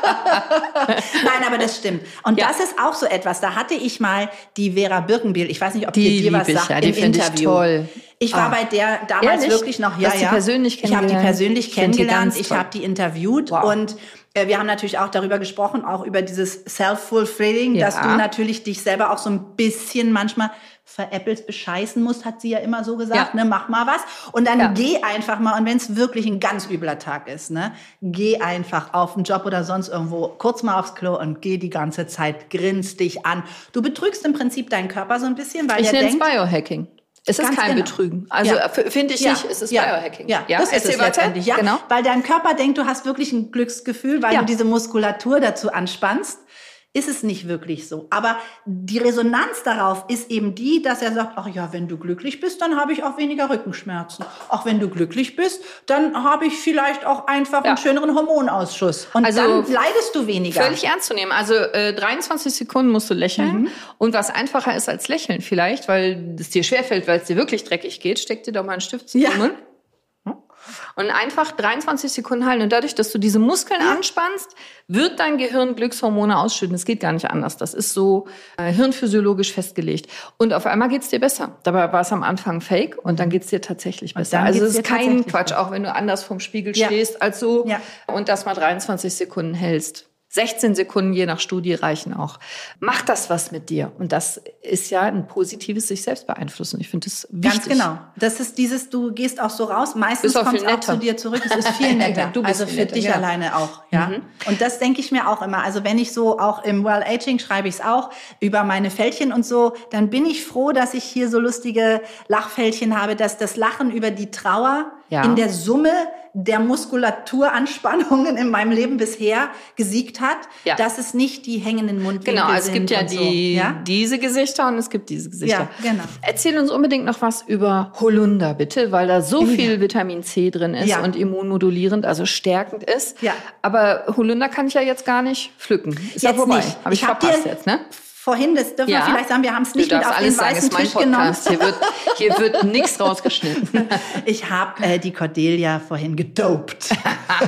B: Nein, aber das stimmt. Und
A: Ja.
B: das ist auch so etwas. Da hatte ich mal die Vera Birkenbiel. Ich weiß nicht, ob
A: Die
B: dir was
A: ich,
B: sagt
A: ja, die
B: im
A: find ich
B: Interview.
A: toll.
B: Ich war
A: Ah.
B: bei der damals
A: Ehrlich?
B: wirklich noch, ja, ja.
A: persönlich
B: Ich habe die
A: kennengelernt?
B: persönlich
A: Ich
B: kennengelernt. Ich
A: toll.
B: habe die interviewt
A: Wow.
B: und äh, wir haben natürlich auch darüber gesprochen, auch über dieses Self-Fulfilling,
A: Ja.
B: dass du natürlich dich selber auch so ein bisschen manchmal veräppelst, bescheißen musst, hat sie ja immer so gesagt,
A: Ja.
B: ne, mach mal was. Und dann
A: Ja.
B: geh einfach mal, und wenn es wirklich ein ganz übler Tag ist, ne, geh einfach auf den Job oder sonst irgendwo, kurz mal aufs Klo und geh die ganze Zeit, grins dich an. Du betrügst im Prinzip deinen Körper so ein bisschen, weil
A: Ich
B: er denkt,
A: Biohacking. Es ist kein
B: genau.
A: Betrügen. Also
B: Ja.
A: finde ich
B: Ja,
A: nicht, es ist
B: ja,
A: Biohacking.
B: Ja, das ist es letztendlich. Ja,
A: Genau.
B: weil dein Körper denkt, du hast wirklich ein Glücksgefühl, weil
A: Ja.
B: du diese Muskulatur dazu anspannst. Ist es nicht wirklich so. Aber die Resonanz darauf ist eben die, dass er sagt, ach ja, wenn du glücklich bist, dann habe ich auch weniger Rückenschmerzen. Auch wenn du glücklich bist, dann habe ich vielleicht auch einfach
A: Ja.
B: einen schöneren Hormonausschuss. Und
A: Also
B: dann leidest du weniger.
A: Völlig ernst zu nehmen. Also äh, 23 Sekunden musst du lächeln.
B: Mhm.
A: Und was einfacher ist als lächeln vielleicht, weil es dir schwerfällt, weil es dir wirklich dreckig geht, steck dir doch mal einen Stift zu
B: Ja.
A: Und einfach 23 Sekunden halten. Und dadurch, dass du diese Muskeln anspannst, wird dein Gehirn Glückshormone ausschütten. Es geht gar nicht anders. Das ist so äh, hirnphysiologisch festgelegt. Und auf einmal geht's dir besser. Dabei war es am Anfang fake und dann geht's dir tatsächlich besser. Also es ist kein Quatsch, auch wenn du anders vom Spiegel
B: Ja.
A: stehst als so
B: Ja.
A: und das mal 23 Sekunden hältst. 16 Sekunden je nach Studie reichen auch. Macht das was mit dir? Und das ist ja ein positives sich selbst beeinflussen. Ich finde das wichtig.
B: Ganz genau. Das ist dieses, du gehst auch so raus. Meistens kommt es auch zu dir zurück. Es ist viel netter.
A: Du bist
B: also für
A: netter,
B: dich
A: ja.
B: alleine auch. Ja.
A: Mhm.
B: Und das denke ich mir auch immer. Also wenn ich so auch im Well Aging schreibe ich es auch über meine Fältchen und so, dann bin ich froh, dass ich hier so lustige Lachfältchen habe, dass das Lachen über die Trauer
A: Ja.
B: in der Summe der Muskulaturanspannungen in meinem Leben bisher gesiegt hat,
A: Ja.
B: dass es nicht die hängenden Mundwinkel
A: Genau, es
B: sind
A: gibt ja
B: und so.
A: die,
B: Ja?
A: diese Gesichter und es gibt diese Gesichter.
B: Ja, genau.
A: Erzähl uns unbedingt noch was über Holunder, bitte, weil da so viel Vitamin C drin ist
B: Ja.
A: und immunmodulierend, also stärkend ist.
B: Ja.
A: Aber Holunder kann ich ja jetzt gar nicht pflücken. Ist ja
B: Jetzt
A: vorbei.
B: nicht.
A: Habe ich,
B: Ich hab
A: verpasst jetzt, ne?
B: Vorhin, das dürfen wir vielleicht sagen, wir haben es nicht mit auf den
A: sagen,
B: weißen
A: mein
B: Tisch genommen.
A: Hier wird, hier wird nichts rausgeschnitten.
B: Ich habe äh, die Cordelia vorhin gedopt.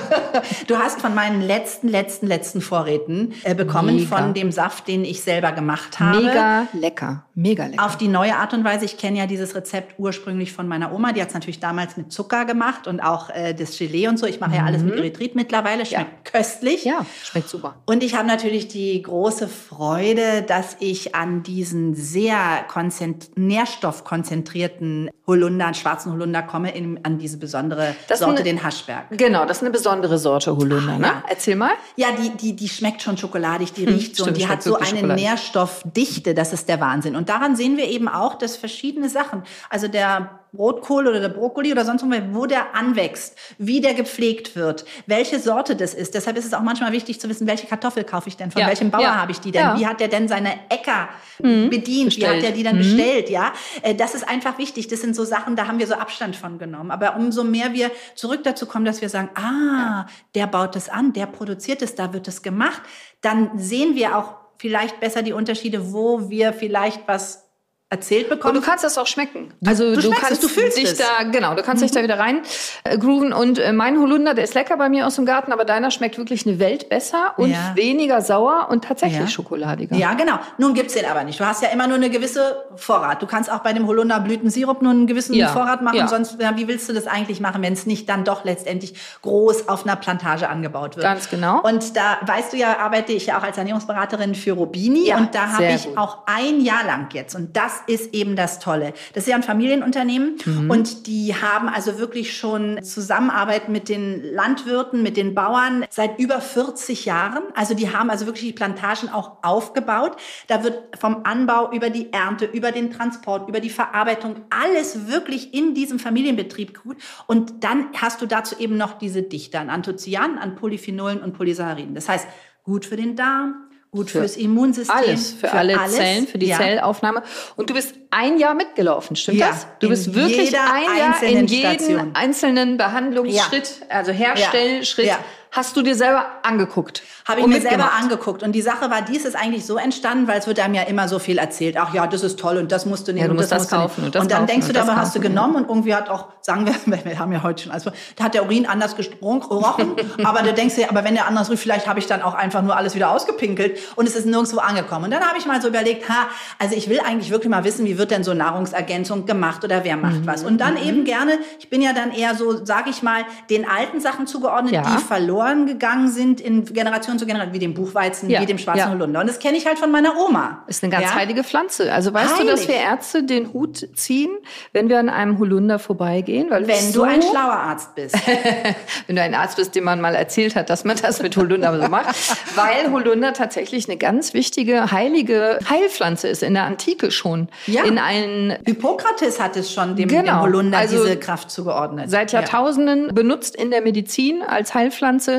B: du hast von meinen letzten, letzten, letzten Vorräten äh, bekommen
A: Mega.
B: von dem Saft, den ich selber gemacht habe.
A: Mega lecker. Mega lecker.
B: Auf die neue Art und Weise. Ich kenne ja dieses Rezept ursprünglich von meiner Oma. Die hat es natürlich damals mit Zucker gemacht und auch äh, das Gelee und so. Ich mache ja alles mit Erythrit mittlerweile. Schmeckt köstlich.
A: Mhm. ja, schmeckt super.
B: Und ich habe natürlich die große Freude, dass ich an diesen sehr konzent nährstoffkonzentrierten Holunder, schwarzen Holunder komme, in, an diese besondere
A: Das
B: Sorte,
A: eine-
B: den Haschberg.
A: Genau, das ist eine besondere Sorte Holunder, ne?
B: Ja.
A: Erzähl mal.
B: Ja, die, die, die schmeckt schon schokoladig, die riecht so
A: Hm, stimmt,
B: und die hat so eine. Nährstoffdichte, das ist der Wahnsinn. Und daran sehen wir eben auch, dass verschiedene Sachen, also der Rotkohl oder der Brokkoli oder sonst irgendwo, wo der anwächst, wie der gepflegt wird, welche Sorte das ist. Deshalb ist es auch manchmal wichtig zu wissen, welche Kartoffel kaufe ich denn, von
A: Ja,
B: welchem Bauer
A: ja,
B: habe ich die denn,
A: ja. Mhm.
B: wie hat der denn seine Äcker bedient, wie hat
A: bestellt.
B: der die dann
A: Mhm.
B: bestellt, ja. Äh, Das ist einfach wichtig. Das sind so Sachen, da haben wir so Abstand von genommen. Aber umso mehr wir zurück dazu kommen, dass wir sagen, ah, der baut das an, der produziert es, da wird es gemacht, dann sehen wir auch vielleicht besser die Unterschiede, wo wir vielleicht was erzählt
A: Und
B: bekommen.
A: du kannst das auch schmecken. Also
B: du
A: du,
B: schmeckst es,
A: kannst
B: du fühlst
A: dich
B: es. Mhm.
A: da genau, du kannst dich da wieder rein äh, grooven und äh, mein Holunder, der ist lecker bei mir aus dem Garten, aber deiner schmeckt wirklich eine Welt besser und
B: Ja.
A: weniger sauer und tatsächlich
B: Ja.
A: schokoladiger.
B: Ja, genau. Nun gibt's den aber nicht. Du hast ja immer nur eine gewisse Vorrat. Du kannst auch bei dem Holunderblütensirup nur einen gewissen
A: Ja,
B: Vorrat machen. Sonst, ja, wie willst du das eigentlich machen, wenn es nicht dann doch letztendlich groß auf einer Plantage angebaut wird?
A: Ganz genau.
B: Und da, weißt du ja, arbeite ich ja auch als Ernährungsberaterin für Robini. Und da habe ich
A: gut.
B: auch ein Jahr lang jetzt. Und das ist eben das Tolle. Das ist ja ein Familienunternehmen.
A: Mhm.
B: Und die haben also wirklich schon Zusammenarbeit mit den Landwirten, mit den Bauern seit über 40 Jahren. Also die haben also wirklich die Plantagen auch aufgebaut. Da wird vom Anbau über die Ernte, über den Transport, über die Verarbeitung alles wirklich in diesem Familienbetrieb gut. Und dann hast du dazu eben noch diese Dichte an Anthocyanen, an Polyphenolen und Polysacchariden. Das heißt, gut für den Darm, gut
A: Für
B: fürs Immunsystem.
A: Alles, für, alle
B: alles.
A: Zellen, für die
B: Ja.
A: Zellaufnahme. Und du bist ein Jahr mitgelaufen, stimmt
B: Ja,
A: das? Du
B: in
A: bist wirklich ein Jahr in jedem
B: Station.
A: einzelnen Behandlungsschritt, also Herstellschritt,
B: Ja.
A: Hast du dir selber angeguckt?
B: Habe ich
A: und
B: mir selber angeguckt. Und die Sache war, dies ist eigentlich so entstanden, weil es wird einem ja immer so viel erzählt. Ach ja, das ist toll und das musst du nehmen
A: Ja, du
B: und
A: musst
B: das,
A: das
B: musst
A: kaufen und das
B: und dann
A: kaufen
B: denkst du
A: und
B: aber hast du genommen und irgendwie hat auch, sagen wir, wir haben ja heute schon alles, da hat der Urin anders gerochen. aber du denkst dir, aber wenn der anders riecht, vielleicht habe ich dann auch einfach nur alles wieder ausgepinkelt und es ist nirgendwo angekommen. Und dann habe ich mal so überlegt, ha, also ich will eigentlich wirklich mal wissen, wie wird denn so Nahrungsergänzung gemacht oder wer macht
A: Mhm.
B: was. Und dann eben gerne, ich bin ja dann eher so, sage ich mal, den alten Sachen zugeordnet,
A: Ja.
B: die verloren gegangen sind in Generation zu Generation, wie dem Buchweizen,
A: Ja,
B: wie dem schwarzen
A: ja.
B: Holunder. Und das kenne ich halt von meiner Oma.
A: Ist eine ganz
B: ja?
A: heilige Pflanze. Also weißt du, dass
B: Heilig.
A: wir Ärzte den Hut ziehen, wenn wir an einem Holunder vorbeigehen? Weil
B: Wenn
A: so,
B: du ein schlauer Arzt bist.
A: wenn du ein Arzt bist, dem man mal erzählt hat, dass man das mit Holunder so macht. Weil Holunder tatsächlich eine ganz wichtige, heilige Heilpflanze ist, in der Antike schon.
B: Ja.
A: In allen
B: Hippokrates hat es schon dem,
A: Genau.
B: dem Holunder
A: Also
B: diese Kraft zugeordnet.
A: seit
B: Ja.
A: Jahrtausenden benutzt in der Medizin als Heilpflanze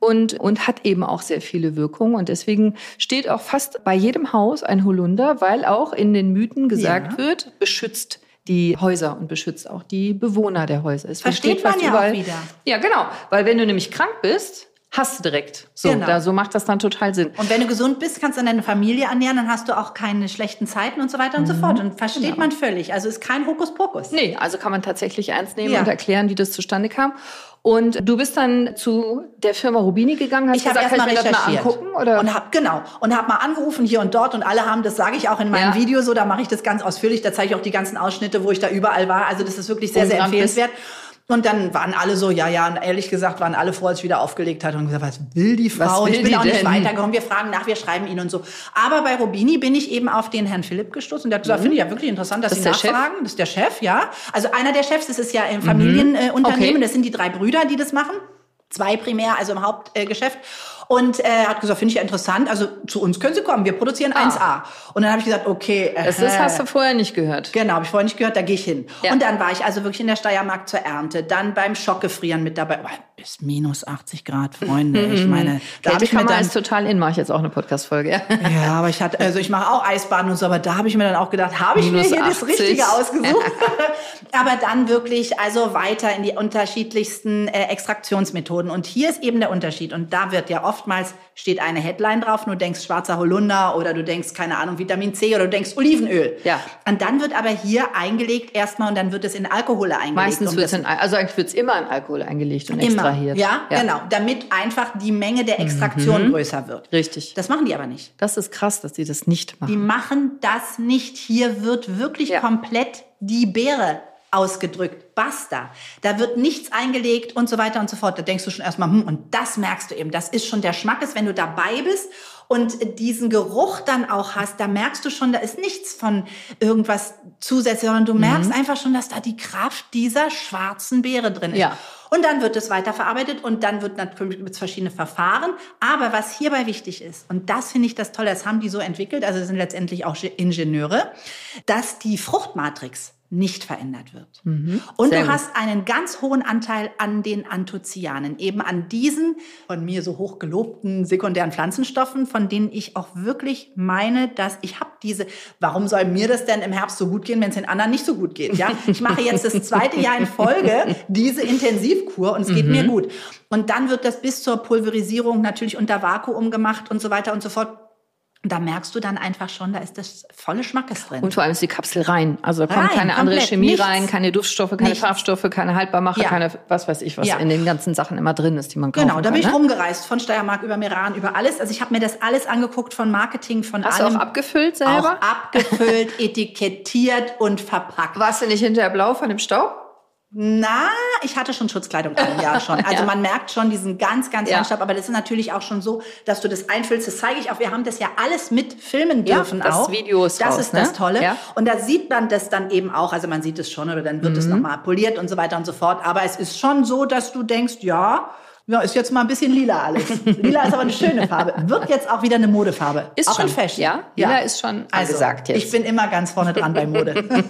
A: und, und hat eben auch sehr viele Wirkungen. Und deswegen steht auch fast bei jedem Haus ein Holunder, weil auch in den Mythen gesagt
B: Ja.
A: wird, beschützt die Häuser und beschützt auch die Bewohner der Häuser. Es
B: Versteht
A: steht
B: man ja auch
A: überall.
B: wieder.
A: Ja, genau. Weil wenn du nämlich krank bist, hast du direkt. So,
B: Genau.
A: da, so macht das dann total Sinn.
B: Und wenn du gesund bist, kannst du deine Familie ernähren, dann hast du auch keine schlechten Zeiten und so weiter und so fort. Und versteht man völlig. Also ist kein Hokuspokus.
A: Nee, also kann man tatsächlich ernst nehmen
B: Ja.
A: und erklären, wie das zustande kam. Und du bist dann zu der Firma Rubini gegangen, hast
B: Ich
A: gesagt,
B: erst mal
A: kann ich mal angucken? Oder?
B: und habe genau und habe mal angerufen hier und dort und alle haben das sage ich auch in meinem
A: Ja.
B: Video so da mache ich das ganz ausführlich da zeige ich auch die ganzen Ausschnitte wo ich da überall war also das ist wirklich sehr sehr
A: Umgerannt bist.
B: Und dann waren alle so, ja, ja, und ehrlich gesagt waren alle froh, als ich wieder aufgelegt hatte und gesagt, was will die Frau?
A: Will
B: ich bin auch nicht
A: denn?
B: weitergekommen. Wir fragen nach, wir schreiben ihn und so. Aber bei Robini bin ich eben auf den Herrn Philipp gestoßen und der hat gesagt, finde ich ja wirklich interessant, dass
A: Mhm. Das
B: Sie
A: der Chef?
B: nachfragen. Das ist der Chef, ja. Also einer der Chefs, das ist ja im Familienunternehmen, äh, Unternehmen.
A: Mhm. Okay.
B: das sind die drei Brüder, die das machen. Zwei primär, also im Hauptgeschäft. Und äh, hat gesagt, finde ich ja interessant. Also zu uns können Sie kommen, wir produzieren 1A. Und dann habe ich gesagt, okay.
A: Ah. das,
B: äh,
A: das hast du vorher nicht gehört.
B: Genau, habe ich vorher nicht gehört, da gehe ich hin.
A: Ja.
B: Und dann war ich also wirklich in der Steiermark zur Ernte, dann beim Schockgefrieren mit dabei. Boah, bis minus 80 Grad, Freunde. Ich meine, da habe ich mir dann
A: ist total in, mache ich jetzt auch eine Podcast-Folge. Ja.
B: ja, aber ich hatte, also ich mache auch Eisbaden und so, aber da habe ich mir dann auch gedacht, habe ich
A: Minus
B: mir hier das
A: 80.
B: Richtige ausgesucht? aber dann wirklich, also weiter in die unterschiedlichsten äh, Extraktionsmethoden. Und hier ist eben der Unterschied. Und da wird ja oftmals, steht eine Headline drauf, du denkst schwarzer Holunder oder du denkst, keine Ahnung, Vitamin C oder du denkst Olivenöl.
A: Ja.
B: Und dann wird aber hier eingelegt erstmal und dann wird es in Alkohole eingelegt.
A: Meistens wird es in, also eigentlich wird es immer in Alkohol eingelegt und
B: Immer.
A: extrahiert.
B: Ja, genau. Damit einfach die Menge der Extraktion größer wird.
A: Richtig.
B: Das machen die aber nicht.
A: Das ist krass, dass die das nicht machen.
B: Die machen das nicht. Hier wird wirklich
A: Ja.
B: komplett die Beere ausgedrückt. Basta. Da wird nichts eingelegt und so weiter und so fort. Da denkst du schon erstmal, hm, und das merkst du eben. Das ist schon der Schmackes, wenn du dabei bist und diesen Geruch dann auch hast, da merkst du schon, da ist nichts von irgendwas zusätzlich, sondern du
A: Mhm.
B: merkst einfach schon, dass da die Kraft dieser schwarzen Beere drin ist.
A: Ja.
B: Und dann wird es weiterverarbeitet und dann wird natürlich gibt's verschiedene Verfahren. Aber was hierbei wichtig ist, und das finde ich das Tolle, das haben die so entwickelt, also sind letztendlich auch Ingenieure, dass die Fruchtmatrix nicht verändert wird. Und
A: Mhm. Sehr
B: du hast einen ganz hohen Anteil an den Anthocyanen, eben an diesen von mir so hoch gelobten sekundären Pflanzenstoffen, von denen ich auch wirklich meine, dass ich habe diese, warum soll mir das denn im Herbst so gut gehen, wenn es den anderen nicht so gut geht? Ja, ich mache jetzt das zweite Jahr in Folge diese Intensivkur und es geht
A: Mhm.
B: mir gut. Und dann wird das bis zur Pulverisierung natürlich unter Vakuum gemacht und so weiter und so fort. Und da merkst du dann einfach schon, da ist das volle Schmackes drin.
A: Und vor allem ist die Kapsel rein. Also da kommt
B: Rein,
A: keine andere Chemie
B: nichts.
A: rein, keine Duftstoffe, keine
B: Nichts.
A: Farbstoffe, keine Haltbarmacher,
B: Ja.
A: keine was weiß ich, was
B: Ja.
A: in den ganzen Sachen immer drin ist, die man kaufen
B: Genau, da
A: kann.
B: bin ich
A: ne?
B: rumgereist, von Steiermark über Meran, über alles. Also ich habe mir das alles angeguckt, von Marketing, von
A: Hast du
B: allem.
A: auch abgefüllt
B: auch
A: selber?
B: abgefüllt, etikettiert und verpackt.
A: Warst du nicht hinterher blau von dem Staub?
B: Na, ich hatte schon Schutzkleidung an, ja schon. Also
A: Ja.
B: man merkt schon diesen ganz, ganz
A: Ja.
B: Staub. Aber das ist natürlich auch schon so, dass du das einfüllst. Das zeige ich auch. Wir haben das ja alles mit filmen
A: Ja,
B: dürfen
A: das
B: auch.
A: Video ist
B: Das
A: raus,
B: ist das
A: ne?
B: Tolle.
A: Ja.
B: Und da sieht man das dann eben auch. Also man sieht es schon oder dann wird
A: Mhm.
B: es nochmal poliert und so weiter und so fort. Aber es ist schon so, dass du denkst, ja, ja, ist jetzt mal ein bisschen lila alles. Lila ist aber eine schöne Farbe. Wird jetzt auch wieder eine Modefarbe.
A: Ist
B: auch
A: schon,
B: in Fashion.
A: ja? Lila ist schon angesagt jetzt.
B: Ich bin immer ganz vorne dran bei Mode.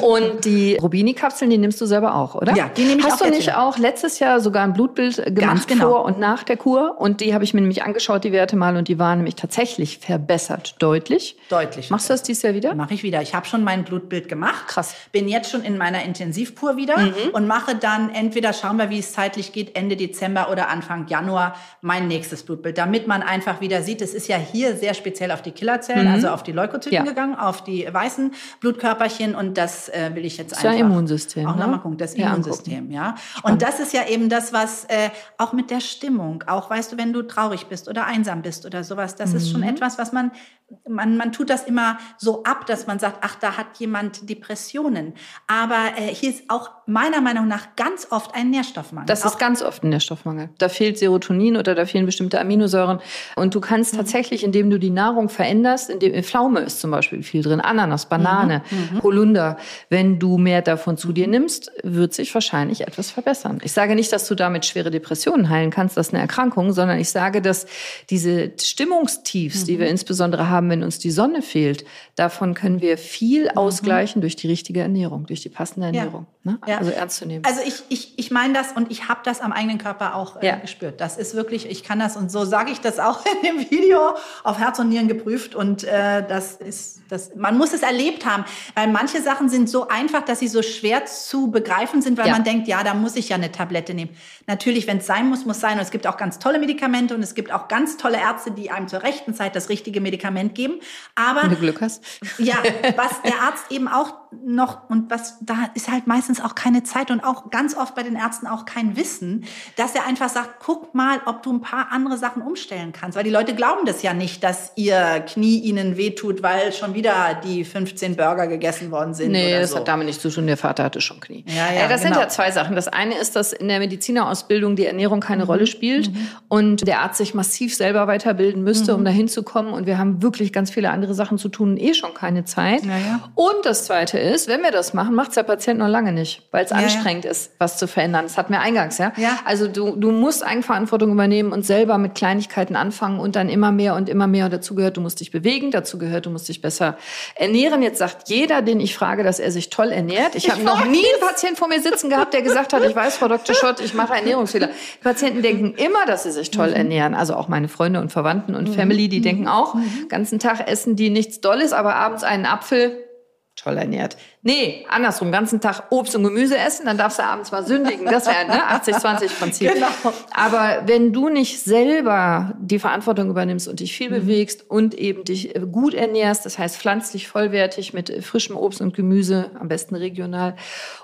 A: Und die Rubini-Kapseln, die nimmst du selber auch, oder?
B: Ja, die nehme ich
A: Hast
B: auch
A: du nicht
B: wieder.
A: auch letztes Jahr sogar ein Blutbild gemacht
B: genau.
A: vor und nach der Kur? Und die habe ich mir nämlich angeschaut, die Werte mal, und die waren nämlich tatsächlich verbessert, deutlich.
B: Deutlich.
A: Machst du das dieses Jahr wieder?
B: Mache ich wieder. Ich habe schon mein Blutbild gemacht.
A: Krass.
B: Bin jetzt schon in meiner Intensivkur wieder
A: Mhm.
B: und mache dann entweder schauen wir, wie es zeitlich geht, Ende Dezember oder Anfang Januar mein nächstes Blutbild, damit man einfach wieder sieht, es ist ja hier sehr speziell auf die Killerzellen, mhm. also auf die Leukozyten ja. gegangen, auf die weißen Blutkörperchen und das äh, will ich jetzt das einfach
A: Immunsystem,
B: auch ne? nochmal gucken, das Immunsystem, ja. Und das ist ja eben das, was äh, auch mit der Stimmung, auch weißt du, wenn du traurig bist oder einsam bist oder sowas, das mhm. ist schon mhm. etwas, was man man, man tut das immer so ab, dass man sagt, ach, da hat jemand Depressionen. Aber äh, hier ist auch meiner Meinung nach ganz oft ein Nährstoffmangel.
A: Das ist ganz oft ein Nährstoffmangel. Da fehlt Serotonin oder da fehlen bestimmte Aminosäuren. Und du kannst mhm. tatsächlich, indem du die Nahrung veränderst, indem Pflaume ist zum Beispiel viel drin, Ananas, Banane, mhm. mhm. Holunder, wenn du mehr davon zu dir nimmst, wird sich wahrscheinlich etwas verbessern. Ich sage nicht, dass du damit schwere Depressionen heilen kannst, das ist eine Erkrankung, sondern ich sage, dass diese Stimmungstiefs, mhm. die wir insbesondere haben, haben, wenn uns die Sonne fehlt, davon können wir viel mhm. ausgleichen durch die richtige Ernährung, durch die passende Ernährung. Ja. Ne?
B: Ja. Also ernst zu nehmen. Also ich, ich, ich meine das und ich habe das am eigenen Körper auch äh, ja. gespürt. Das ist wirklich, ich kann das und so sage ich das auch in dem Video auf Herz und Nieren geprüft und äh, das ist, das, man muss es erlebt haben, weil manche Sachen sind so einfach, dass sie so schwer zu begreifen sind, weil man denkt, ja, da muss ich ja eine Tablette nehmen. Natürlich, wenn es sein muss, muss sein. Und es gibt auch ganz tolle Medikamente und es gibt auch ganz tolle Ärzte, die einem zur rechten Zeit das richtige Medikament Medikament geben. Aber
A: Wenn du Glück hast.
B: Ja, was der Arzt eben auch noch und was da ist halt meistens auch keine Zeit und auch ganz oft bei den Ärzten auch kein Wissen, dass er einfach sagt, guck mal, ob du ein paar andere Sachen umstellen kannst, weil die Leute glauben das ja nicht, dass ihr Knie ihnen wehtut, weil schon wieder die 15 Burger gegessen worden sind.
A: Nee, das
B: so.
A: hat damit nichts zu tun. Der Vater hatte schon Knie.
B: Ja, ja,
A: äh, das
B: genau.
A: sind ja zwei Sachen. Das eine ist, dass in der Medizinerausbildung die Ernährung keine mhm. Rolle spielt mhm. und der Arzt sich massiv selber weiterbilden müsste, mhm. um dahin zu kommen. Und wir haben wirklich ganz viele andere Sachen zu tun, eh schon keine Zeit.
B: Ja.
A: Und das zweite ist, wenn wir das machen, macht es der Patient noch lange nicht, weil es ja, anstrengend ja. ist, was zu verändern. Das hat mir eingangs, ja.
B: ja.
A: Also du, du musst Eigenverantwortung übernehmen und selber mit Kleinigkeiten anfangen und dann immer mehr und immer mehr. Und dazu gehört, du musst dich bewegen, dazu gehört, du musst dich besser ernähren. Jetzt sagt jeder, den ich frage, dass er sich toll ernährt. Ich, ich habe noch nie einen Patienten vor mir sitzen gehabt, der gesagt hat, ich weiß, Frau Dr. Schott, ich mache Ernährungsfehler. Die Patienten denken immer, dass sie sich toll mhm. ernähren. Also auch meine Freunde und Verwandten und mhm. Family, die mhm. denken auch, mhm. ganzen Tag essen die nichts Dolles, aber abends einen Apfel, toll ernährt. Nee, andersrum, ganzen Tag Obst und Gemüse essen, dann darfst du abends mal sündigen. Das wäre ne 80-20-Prinzip. Genau. Aber wenn du nicht selber die Verantwortung übernimmst und dich viel mhm. bewegst und eben dich gut ernährst, das heißt pflanzlich vollwertig mit frischem Obst und Gemüse, am besten regional,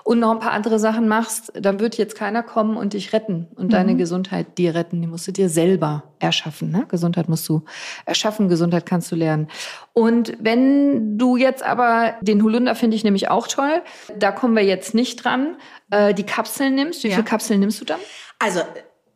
A: und noch ein paar andere Sachen machst, dann wird jetzt keiner kommen und dich retten und mhm. deine Gesundheit dir retten. Die musst du dir selber erschaffen. Ne? Gesundheit musst du erschaffen, Gesundheit kannst du lernen. Und wenn du jetzt aber den Holunder finde ich nämlich auch toll. Da kommen wir jetzt nicht dran. Äh, die Kapseln nimmst. Wie ja. viele Kapseln nimmst du dann?
B: Also,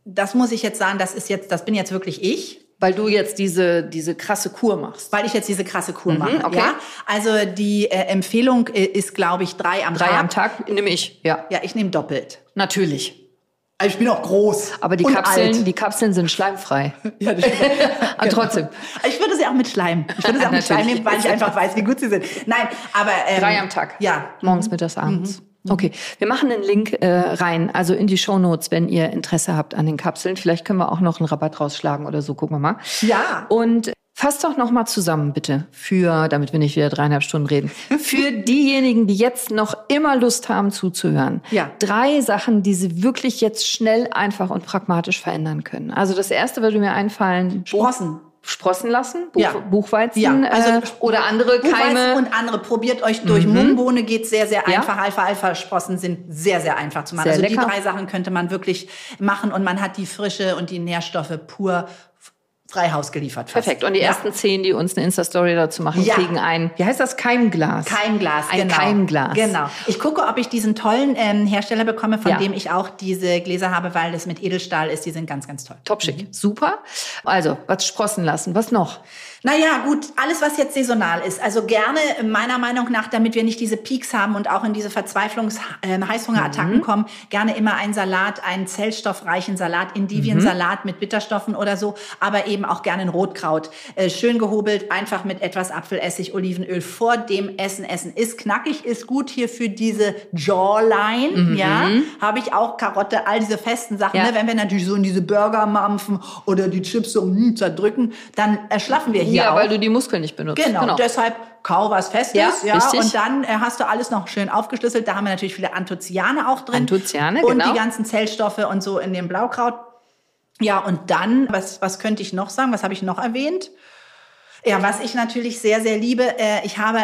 B: das muss ich jetzt sagen, das ist jetzt, das bin jetzt wirklich ich.
A: Weil du jetzt diese, diese krasse Kur machst.
B: Weil ich jetzt diese krasse Kur
A: mhm,
B: mache.
A: Okay.
B: Ja? Also die äh, Empfehlung äh, ist, glaube ich, drei am
A: drei
B: Tag.
A: Drei am Tag nehme ich, ja.
B: Ja, ich nehme doppelt.
A: Natürlich.
B: Also ich bin auch groß.
A: Aber die Kapseln, alt. die Kapseln sind schleimfrei. ja, das aber trotzdem.
B: Ich würde sie auch mit Schleim. Ich würde sie auch mit Schleim nehmen, weil ich einfach weiß, wie gut sie sind. Nein, aber
A: ähm, drei am Tag.
B: Ja,
A: morgens, mittags, abends. Mhm. Okay, wir machen einen Link äh, rein, also in die Show Notes, wenn ihr Interesse habt an den Kapseln. Vielleicht können wir auch noch einen Rabatt rausschlagen oder so. Gucken wir mal.
B: Ja.
A: Und Fass doch noch mal zusammen, bitte, für, damit wir nicht wieder dreieinhalb Stunden reden, für diejenigen, die jetzt noch immer Lust haben zuzuhören.
B: Ja.
A: Drei Sachen, die sie wirklich jetzt schnell, einfach und pragmatisch verändern können. Also das erste würde mir einfallen.
B: Sprossen.
A: Sprossen lassen, Buch,
B: ja.
A: Buchweizen
B: ja.
A: also, äh, oder andere Keime.
B: und andere, probiert euch durch. Mhm. Mungbohne geht sehr, sehr einfach. Ja. Alpha-Alpha-Sprossen sind sehr, sehr einfach zu machen.
A: Sehr
B: also
A: lecker.
B: die drei Sachen könnte man wirklich machen und man hat die Frische und die Nährstoffe pur Freihaus geliefert.
A: Fast. Perfekt. Und die ja. ersten zehn, die uns eine Insta-Story dazu machen, ja. kriegen ein, wie heißt das, Keimglas?
B: Keimglas,
A: ein
B: genau.
A: Keimglas.
B: Genau. Ich gucke, ob ich diesen tollen ähm, Hersteller bekomme, von ja. dem ich auch diese Gläser habe, weil das mit Edelstahl ist. Die sind ganz, ganz toll.
A: Top schick. Mhm. Super. Also, was sprossen lassen. Was noch?
B: Naja, gut, alles, was jetzt saisonal ist. Also gerne, meiner Meinung nach, damit wir nicht diese Peaks haben und auch in diese Verzweiflungs-Heißhungerattacken äh, mhm. kommen, gerne immer ein Salat, einen zellstoffreichen Salat, Indiviensalat mhm. mit Bitterstoffen oder so, aber eben auch gerne ein Rotkraut. Äh, schön gehobelt, einfach mit etwas Apfelessig, Olivenöl vor dem Essen essen. Ist knackig, ist gut hier für diese Jawline,
A: mhm.
B: ja. Habe ich auch Karotte, all diese festen Sachen.
A: Ja.
B: Ne? Wenn wir natürlich so in diese Burger mampfen oder die Chips so mh, hm, zerdrücken, dann erschlaffen wir hier
A: ja,
B: auch.
A: weil du die Muskeln nicht benutzt.
B: Genau, deshalb kau was Festes,
A: Ja,
B: ja, und dann äh, hast du alles noch schön aufgeschlüsselt. Da haben wir natürlich viele Anthocyane auch drin.
A: Anthocyane,
B: Und
A: genau.
B: die ganzen Zellstoffe und so in dem Blaukraut. Ja, und dann, was, was könnte ich noch sagen? Was habe ich noch erwähnt? Ja, was ich natürlich sehr, sehr liebe, äh, ich habe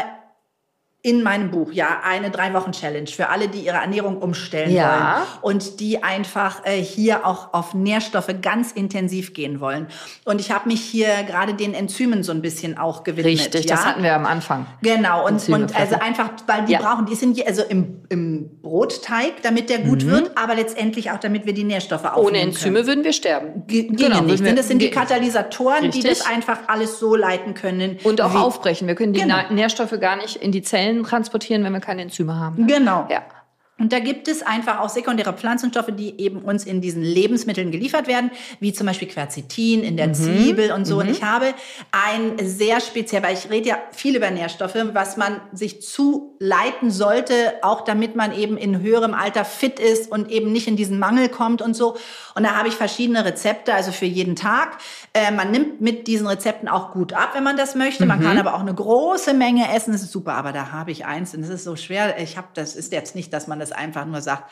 B: in meinem Buch ja eine drei Wochen Challenge für alle, die ihre Ernährung umstellen
A: Ja.
B: wollen und die einfach äh, hier auch auf Nährstoffe ganz intensiv gehen wollen. Und ich habe mich hier gerade den Enzymen so ein bisschen auch gewidmet.
A: Richtig,
B: ja?
A: das hatten wir am Anfang.
B: Genau, und,
A: Enzyme
B: und also einfach, weil die
A: Ja.
B: brauchen, die sind je- also im, im Brotteig, damit der gut wird, aber letztendlich auch, damit wir die Nährstoffe aufnehmen
A: Mhm. Ohne Enzyme
B: können.
A: würden wir sterben.
B: Ginge
A: Genau,
B: nicht. Denn das sind die Katalysatoren, die
A: Richtig.
B: das einfach alles so leiten können.
A: Und auch
B: wie-
A: aufbrechen. Wir können die
B: Genau.
A: Na- Nährstoffe gar nicht in die Zellen transportieren, wenn wir keine Enzyme haben.
B: Genau.
A: Ja.
B: Und da gibt es einfach auch sekundäre Pflanzenstoffe, die eben uns in diesen Lebensmitteln geliefert werden, wie zum Beispiel Quercetin in der
A: Mhm.
B: Zwiebel und so. Und ich habe ein sehr speziell, weil ich rede ja viel über Nährstoffe, was man sich zuleiten sollte, auch damit man eben in höherem Alter fit ist und eben nicht in diesen Mangel kommt und so. Und da habe ich verschiedene Rezepte, also für jeden Tag. Äh, man nimmt mit diesen Rezepten auch gut ab, wenn man das möchte. Man kann aber auch eine große Menge essen. Das ist super. Aber da habe ich eins und es ist so schwer. Ich habe, das ist jetzt nicht, dass man das einfach nur sagt,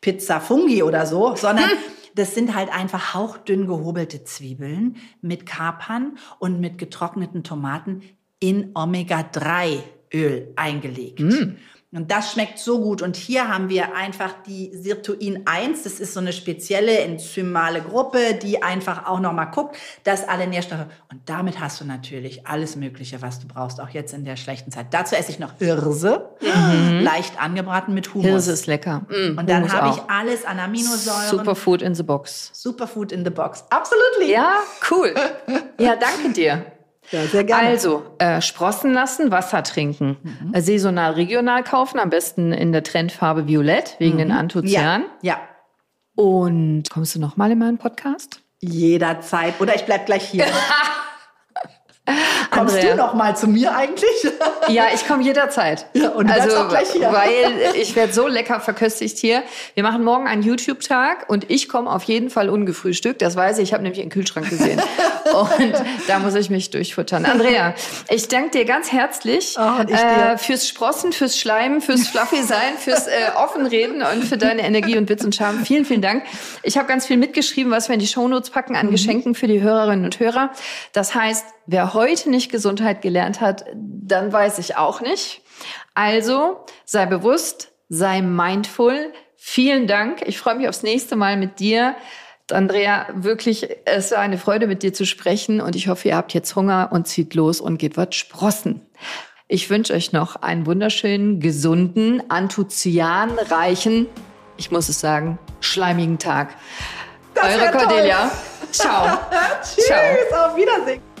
B: Pizza Fungi oder so, sondern das sind halt einfach hauchdünn gehobelte Zwiebeln mit Kapern und mit getrockneten Tomaten in Omega-3-Öl eingelegt. Und das schmeckt so gut. Und hier haben wir einfach die Sirtuin 1. Das ist so eine spezielle enzymale Gruppe, die einfach auch nochmal guckt, dass alle Nährstoffe. Und damit hast du natürlich alles Mögliche, was du brauchst, auch jetzt in der schlechten Zeit. Dazu esse ich noch Hirse, leicht angebraten mit Humus.
A: Hirse ist lecker. Mm,
B: Und dann habe ich alles an Aminosäuren.
A: Superfood in the box.
B: Superfood in the box. Absolutely.
A: Ja, cool. Ja, danke dir.
B: Ja, sehr gerne.
A: Also, äh, sprossen lassen, Wasser trinken.
B: Mhm.
A: Äh, Saisonal, regional kaufen, am besten in der Trendfarbe Violett, wegen den
B: ja.
A: Anthocyanen.
B: ja.
A: Und kommst du noch mal in meinen Podcast?
B: Jederzeit. Oder ich bleib gleich hier. Kommst
A: Andrea.
B: du noch mal zu mir eigentlich?
A: Ja, ich komme jederzeit.
B: Ja, und du bleibst auch gleich hier.
A: Weil ich werde so lecker verköstigt hier. Wir machen morgen einen YouTube-Tag und ich komme auf jeden Fall ungefrühstückt. Das weiß ich, ich habe nämlich einen Kühlschrank gesehen. und da muss ich mich durchfuttern. Andrea, ich danke dir ganz herzlich
B: Oh,
A: äh, fürs Sprossen, fürs Schleimen, fürs Fluffy sein, fürs äh, Offenreden und für deine Energie und Witz und Charme. Vielen, vielen Dank. Ich habe ganz viel mitgeschrieben, was wir in die Shownotes packen
B: Mhm.
A: an Geschenken für die Hörerinnen und Hörer. Das heißt, wer heute nicht Gesundheit gelernt hat, dann weiß ich auch nicht. Also sei bewusst, sei mindful. Vielen Dank. Ich freue mich aufs nächste Mal mit dir. Andrea, wirklich, es war eine Freude, mit dir zu sprechen und ich hoffe, ihr habt jetzt Hunger und zieht los und geht was sprossen. Ich wünsche euch noch einen wunderschönen, gesunden, anthozianreichen, ich muss es sagen, schleimigen Tag. Eure
B: wär toll.
A: Cordelia. Ciao.
B: Tschüss,
A: Ciao.
B: auf Wiedersehen.